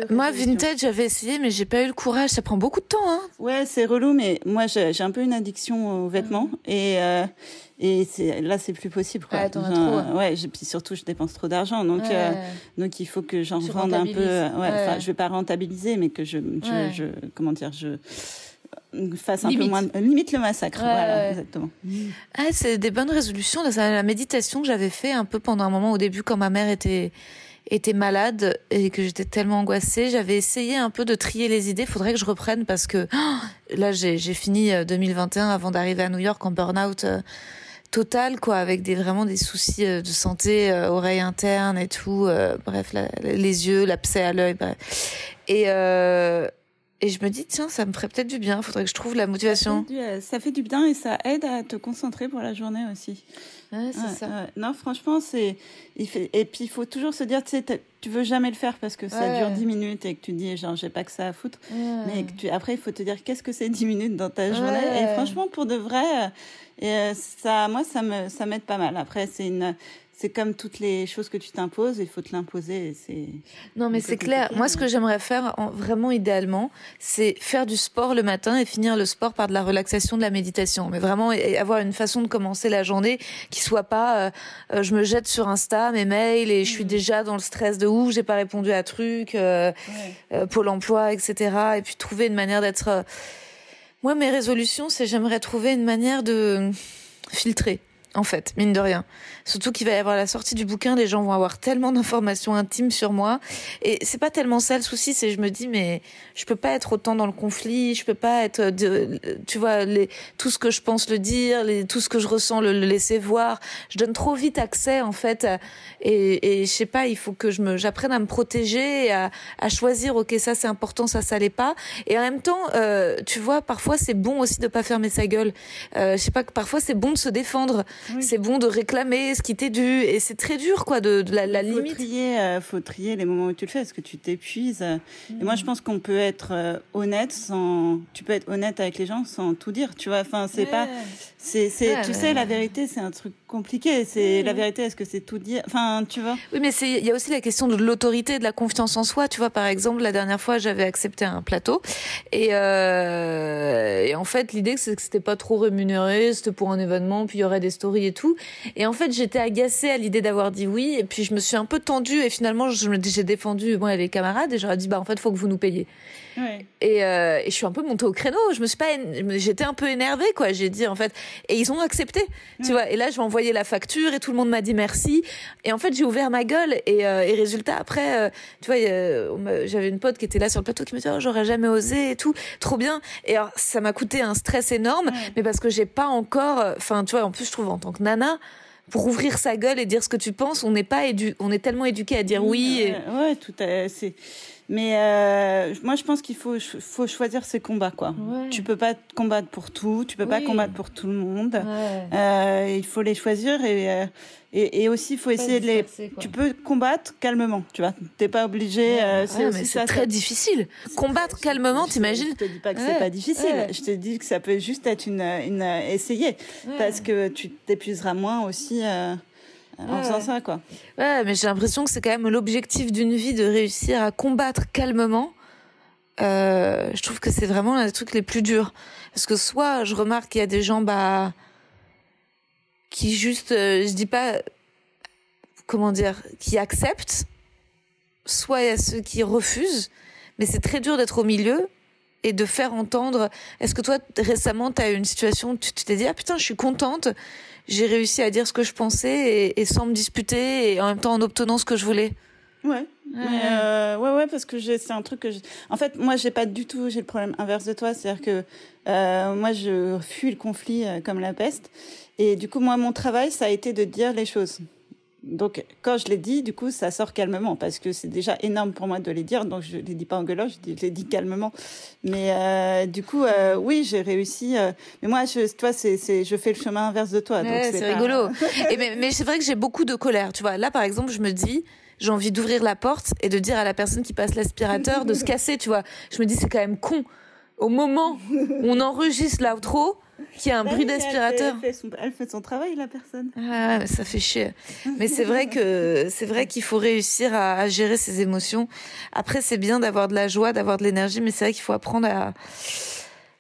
Moi, Vinted, j'avais essayé, mais j'ai pas eu le courage. Ça prend beaucoup de temps, hein. Ouais, c'est relou, mais moi, j'ai un peu une addiction aux vêtements et euh, et là, c'est plus possible. Quoi. As Genre, trop, ouais. Ouais, j'ai- puis surtout, je dépense trop d'argent, donc Ouais. euh, donc il faut que j'en Tu vende un peu. Ouais, Ouais. enfin, je vais pas rentabiliser, mais que je, je, comment dire, je fasse un Limite. peu moins, limite le massacre. Ouais, voilà, ouais. exactement. Ah, c'est des bonnes résolutions. C'est la méditation que j'avais fait un peu pendant un moment au début quand ma mère était était malade et que j'étais tellement angoissée, j'avais essayé un peu de trier les idées. Faudrait que je reprenne parce que oh, là, j'ai fini euh, 2021 avant d'arriver à New York en burn-out euh, total, quoi, avec des vraiment des soucis euh, de santé, euh, oreilles internes et tout. euh, bref, les yeux, l'abcès à l'œil. Et euh, et je me dis tiens, ça me ferait peut-être du bien. Faudrait que je trouve la motivation. Euh, ça fait du bien et ça aide à te concentrer pour la journée aussi. Ouais, c'est ça. ouais. Non, franchement, c'est. il fait- Et puis, il faut toujours se dire, tu sais, tu veux jamais le faire parce que ça dure 10 minutes et que tu dis, genre, j'ai pas que ça à foutre. Mais que tu... après, il faut te dire, qu'est-ce que c'est 10 minutes dans ta journée? Et franchement, pour de vrai, euh, et, euh, ça, moi, ça me ça m'aide pas mal. Après, c'est une. C'est comme toutes les choses que tu t'imposes, il faut te l'imposer. C'est Non, mais c'est clair. Moi, ce que j'aimerais faire, en- vraiment idéalement, c'est faire du sport le matin et finir le sport par de la relaxation, de la méditation. Mais vraiment et- avoir une façon de commencer la journée qui soit pas, euh, euh, je me jette sur Insta, mes mails et je Mm. suis déjà dans le stress de ouf, j'ai pas répondu à truc, euh, euh, Pôle Emploi, etc. Et puis trouver une manière d'être. Moi, mes résolutions, c'est j'aimerais trouver une manière de filtrer. En fait, mine de rien. Surtout qu'il va y avoir la sortie du bouquin, les gens vont avoir tellement d'informations intimes sur moi. Et c'est pas tellement ça le souci, c'est je me dis, mais je peux pas être autant dans le conflit, je peux pas être, de, tu vois, tout ce que je pense le dire, tout ce que je ressens le, laisser voir. Je donne trop vite accès, en fait. et, et je sais pas, il faut que je me, j'apprenne à me protéger, à, choisir, ok, ça c'est important, ça ça l'est pas. Et en même temps, euh, tu vois, parfois c'est bon aussi de pas fermer sa gueule. Euh, je sais pas, parfois c'est bon de se défendre, c'est bon de réclamer ce qui t'est dû, et c'est très dur, quoi, de, de la, la faut limite. Trier, euh, faut trier les moments où tu le fais, parce que tu t'épuises. Et moi, je pense qu'on peut être euh, honnête sans. Tu peux être honnête avec les gens sans tout dire. Tu vois, enfin, c'est Ouais. pas. C'est, c'est. Ouais, tu sais, la vérité, c'est un truc compliqué. C'est la vérité. Est-ce que c'est tout dire Enfin, tu vois? Oui, mais c'est il y a aussi la question de l'autorité, de la confiance en soi. Tu vois, par exemple, la dernière fois, j'avais accepté un plateau et, euh, et en fait, l'idée c'est que c'était pas trop rémunéré, c'était pour un événement, puis il y aurait des stories et tout. Et en fait, j'étais agacée à l'idée d'avoir dit oui, et puis je me suis un peu tendue et finalement, je me- j'ai défendu moi et les camarades et j'aurais dit bah en fait, faut que vous nous payiez. Ouais. Et, euh, et je suis un peu montée au créneau. Je me suis pas, j'étais un peu énervée, quoi. J'ai dit en fait, et ils ont accepté, tu vois. Et là, je vais envoyer la facture et tout le monde m'a dit merci. Et en fait, j'ai ouvert ma gueule et, euh, et résultat après, euh, tu vois, j'avais une pote qui était là sur le plateau qui me dit oh, j'aurais jamais osé et tout, trop bien. Et alors, ça m'a coûté un stress énorme, mais parce que j'ai pas encore, enfin, tu vois, en plus, je trouve en tant que nana. Pour ouvrir sa gueule et dire ce que tu penses, on n'est pas édu on est tellement éduqué à dire oui. et- Ouais, ouais, tout à c'est. Mais euh, moi, je pense qu'il faut, faut choisir ses combats, quoi. Tu peux pas te combattre pour tout, tu peux pas combattre pour tout le monde. Euh, il faut les choisir et, euh, et, et aussi, il faut essayer de les. quoi. Tu peux combattre calmement, tu vois. T'es pas obligé. euh, c'est Ouais, ça, très ça- difficile. Combattre calmement, t'imagines Je te dis pas que Ouais, c'est pas difficile. ouais. Je te dis que ça peut juste être une, une essayer parce que tu t'épuiseras moins aussi euh, en Ouais. faisant ça, quoi. Ouais, mais j'ai l'impression que c'est quand même l'objectif d'une vie de réussir à combattre calmement. Euh, je trouve que c'est vraiment l'un des trucs les plus durs. Parce que soit je remarque qu'il y a des gens bah, qui juste, euh, je dis pas, comment dire, qui acceptent, soit il y a ceux qui refusent, mais c'est très dur d'être au milieu. Et de faire entendre. Est-ce que toi, récemment, tu as eu une situation où tu t'es dit, ah putain, je suis contente, j'ai réussi à dire ce que je pensais et, et, sans me disputer et en même temps en obtenant ce que je voulais? Ouais. Ouais. Euh, ouais, ouais, parce que c'est un truc que. Je... En fait, moi, j'ai pas du tout. J'ai le problème inverse de toi. C'est-à-dire que euh, moi, je fuis le conflit euh, comme la peste. Et du coup, moi, mon travail, ça a été de dire les choses. Donc, quand je l'ai dit, du coup, ça sort calmement parce que c'est déjà énorme pour moi de les dire. Donc, je les dis pas en gueulant, je, les dis calmement. Mais euh, du coup, euh, oui, j'ai réussi. Euh, mais moi, je, toi, c'est, je fais le chemin inverse de toi. Ouais, c'est, c'est rigolo. Et mais, mais c'est vrai que j'ai beaucoup de colère. Tu vois, là, par exemple, je me dis, j'ai envie d'ouvrir la porte et de dire à la personne qui passe l'aspirateur de se casser. Tu vois, je me dis, c'est quand même con. Au moment où on enregistre l'outro, qui a un bruit d'aspirateur. Elle, elle, fait son travail, la personne. Ah, ça fait chier. Mais c'est vrai que c'est vrai qu'il faut réussir à, à, gérer ses émotions. Après, c'est bien d'avoir de la joie, d'avoir de l'énergie, mais c'est vrai qu'il faut apprendre à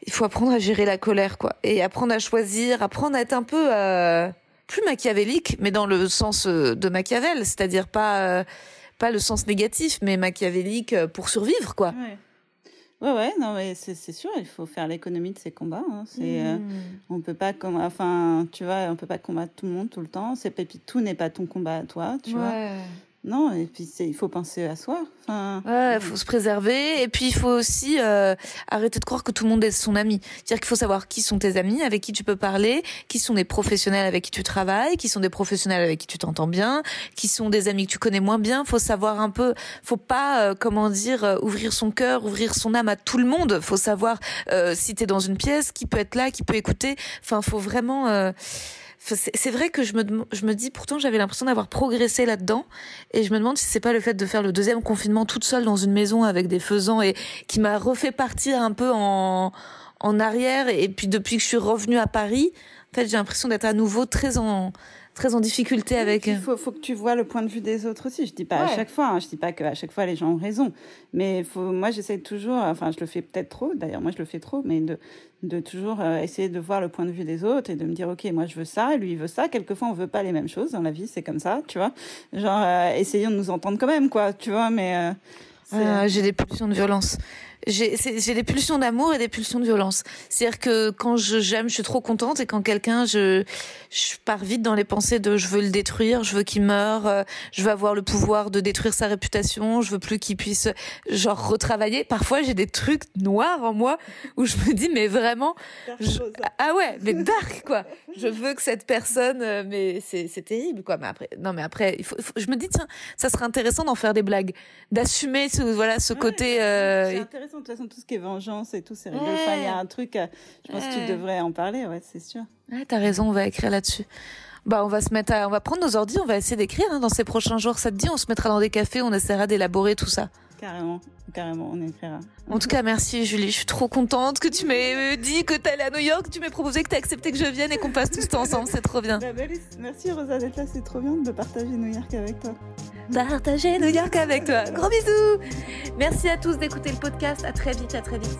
il faut apprendre à gérer la colère, quoi, et apprendre à choisir, apprendre à être un peu euh, plus machiavélique, mais dans le sens euh, de Machiavel, c'est-à-dire pas euh, pas le sens négatif, mais machiavélique pour survivre, quoi. Ouais. Ouais, ouais, non, mais c'est sûr, il faut faire l'économie de ces combats. Hein. C'est, mmh. euh, on peut pas, comme, enfin, tu vois, on peut pas combattre tout le monde tout le temps. C'est tout n'est pas ton combat à toi, tu ouais. vois. Non, et puis il faut penser à soi. Enfin, ouais, il faut se préserver. Et puis il faut aussi euh, arrêter de croire que tout le monde est son ami. C'est-à-dire qu'il faut savoir qui sont tes amis, avec qui tu peux parler, qui sont des professionnels avec qui tu travailles, qui sont des professionnels avec qui tu t'entends bien, qui sont des amis que tu connais moins bien. Faut savoir un peu, faut pas, euh, comment dire, euh, ouvrir son cœur, ouvrir son âme à tout le monde. Faut savoir euh, si t'es dans une pièce, qui peut être là, qui peut écouter. Enfin, faut vraiment euh, c'est vrai que je me, je me dis, pourtant j'avais l'impression d'avoir progressé là-dedans, et je me demande si c'est pas le fait de faire le deuxième confinement toute seule dans une maison avec des faisans et qui m'a refait partir un peu en, en arrière, et puis depuis que je suis revenue à Paris, en fait j'ai l'impression d'être à nouveau très en très en difficulté avec. Il faut, faut que tu vois le point de vue des autres aussi. Je dis pas ouais. à chaque fois, hein, je dis pas qu'à chaque fois les gens ont raison, mais faut, moi j'essaie toujours, enfin je le fais peut-être trop, d'ailleurs moi je le fais trop, mais de, de toujours euh, essayer de voir le point de vue des autres et de me dire ok moi je veux ça, lui il veut ça. Quelquefois on veut pas les mêmes choses dans la vie, c'est comme ça, tu vois. Genre euh, essayons de nous entendre quand même quoi, tu vois, mais. Euh, euh, j'ai des pulsions de violence j'ai des pulsions d'amour et des pulsions de violence. C'est-à-dire que quand je j'aime, je suis trop contente et quand quelqu'un, je, je pars vite dans les pensées de je veux le détruire, je veux qu'il meure, euh, je veux avoir le pouvoir de détruire sa réputation, je veux plus qu'il puisse genre retravailler. Parfois, j'ai des trucs noirs en moi où je me dis mais vraiment, je, ah ouais, mais dark quoi. Je veux que cette personne, euh, mais c'est c'est terrible quoi. Mais après, non mais après, il faut, il faut, je me dis tiens, ça serait intéressant d'en faire des blagues, d'assumer ce voilà ce ouais, côté. Euh, de toute façon, tout ce qui est vengeance et tout, c'est rigolo. Enfin, il y a un truc, je pense que tu devrais en parler, ouais, c'est sûr. Ouais, t'as raison, on va écrire là-dessus. Bah, on va se mettre à, on va prendre nos ordi, on va essayer d'écrire hein, dans ces prochains jours. Ça te dit, on se mettra dans des cafés, on essaiera d'élaborer tout ça. Carrément, carrément, on écrira. En tout cas, merci Julie. Je suis trop contente que tu m'aies dit que t'allais à New York, que tu m'aies proposé, que t'as accepté que je vienne et qu'on passe tout ce temps ensemble. C'est trop bien. Bah, merci Rosa d'être là, c'est trop bien de partager New York avec toi. Partager New York avec toi. Gros bisous. Merci à tous d'écouter le podcast. À très vite, à très vite.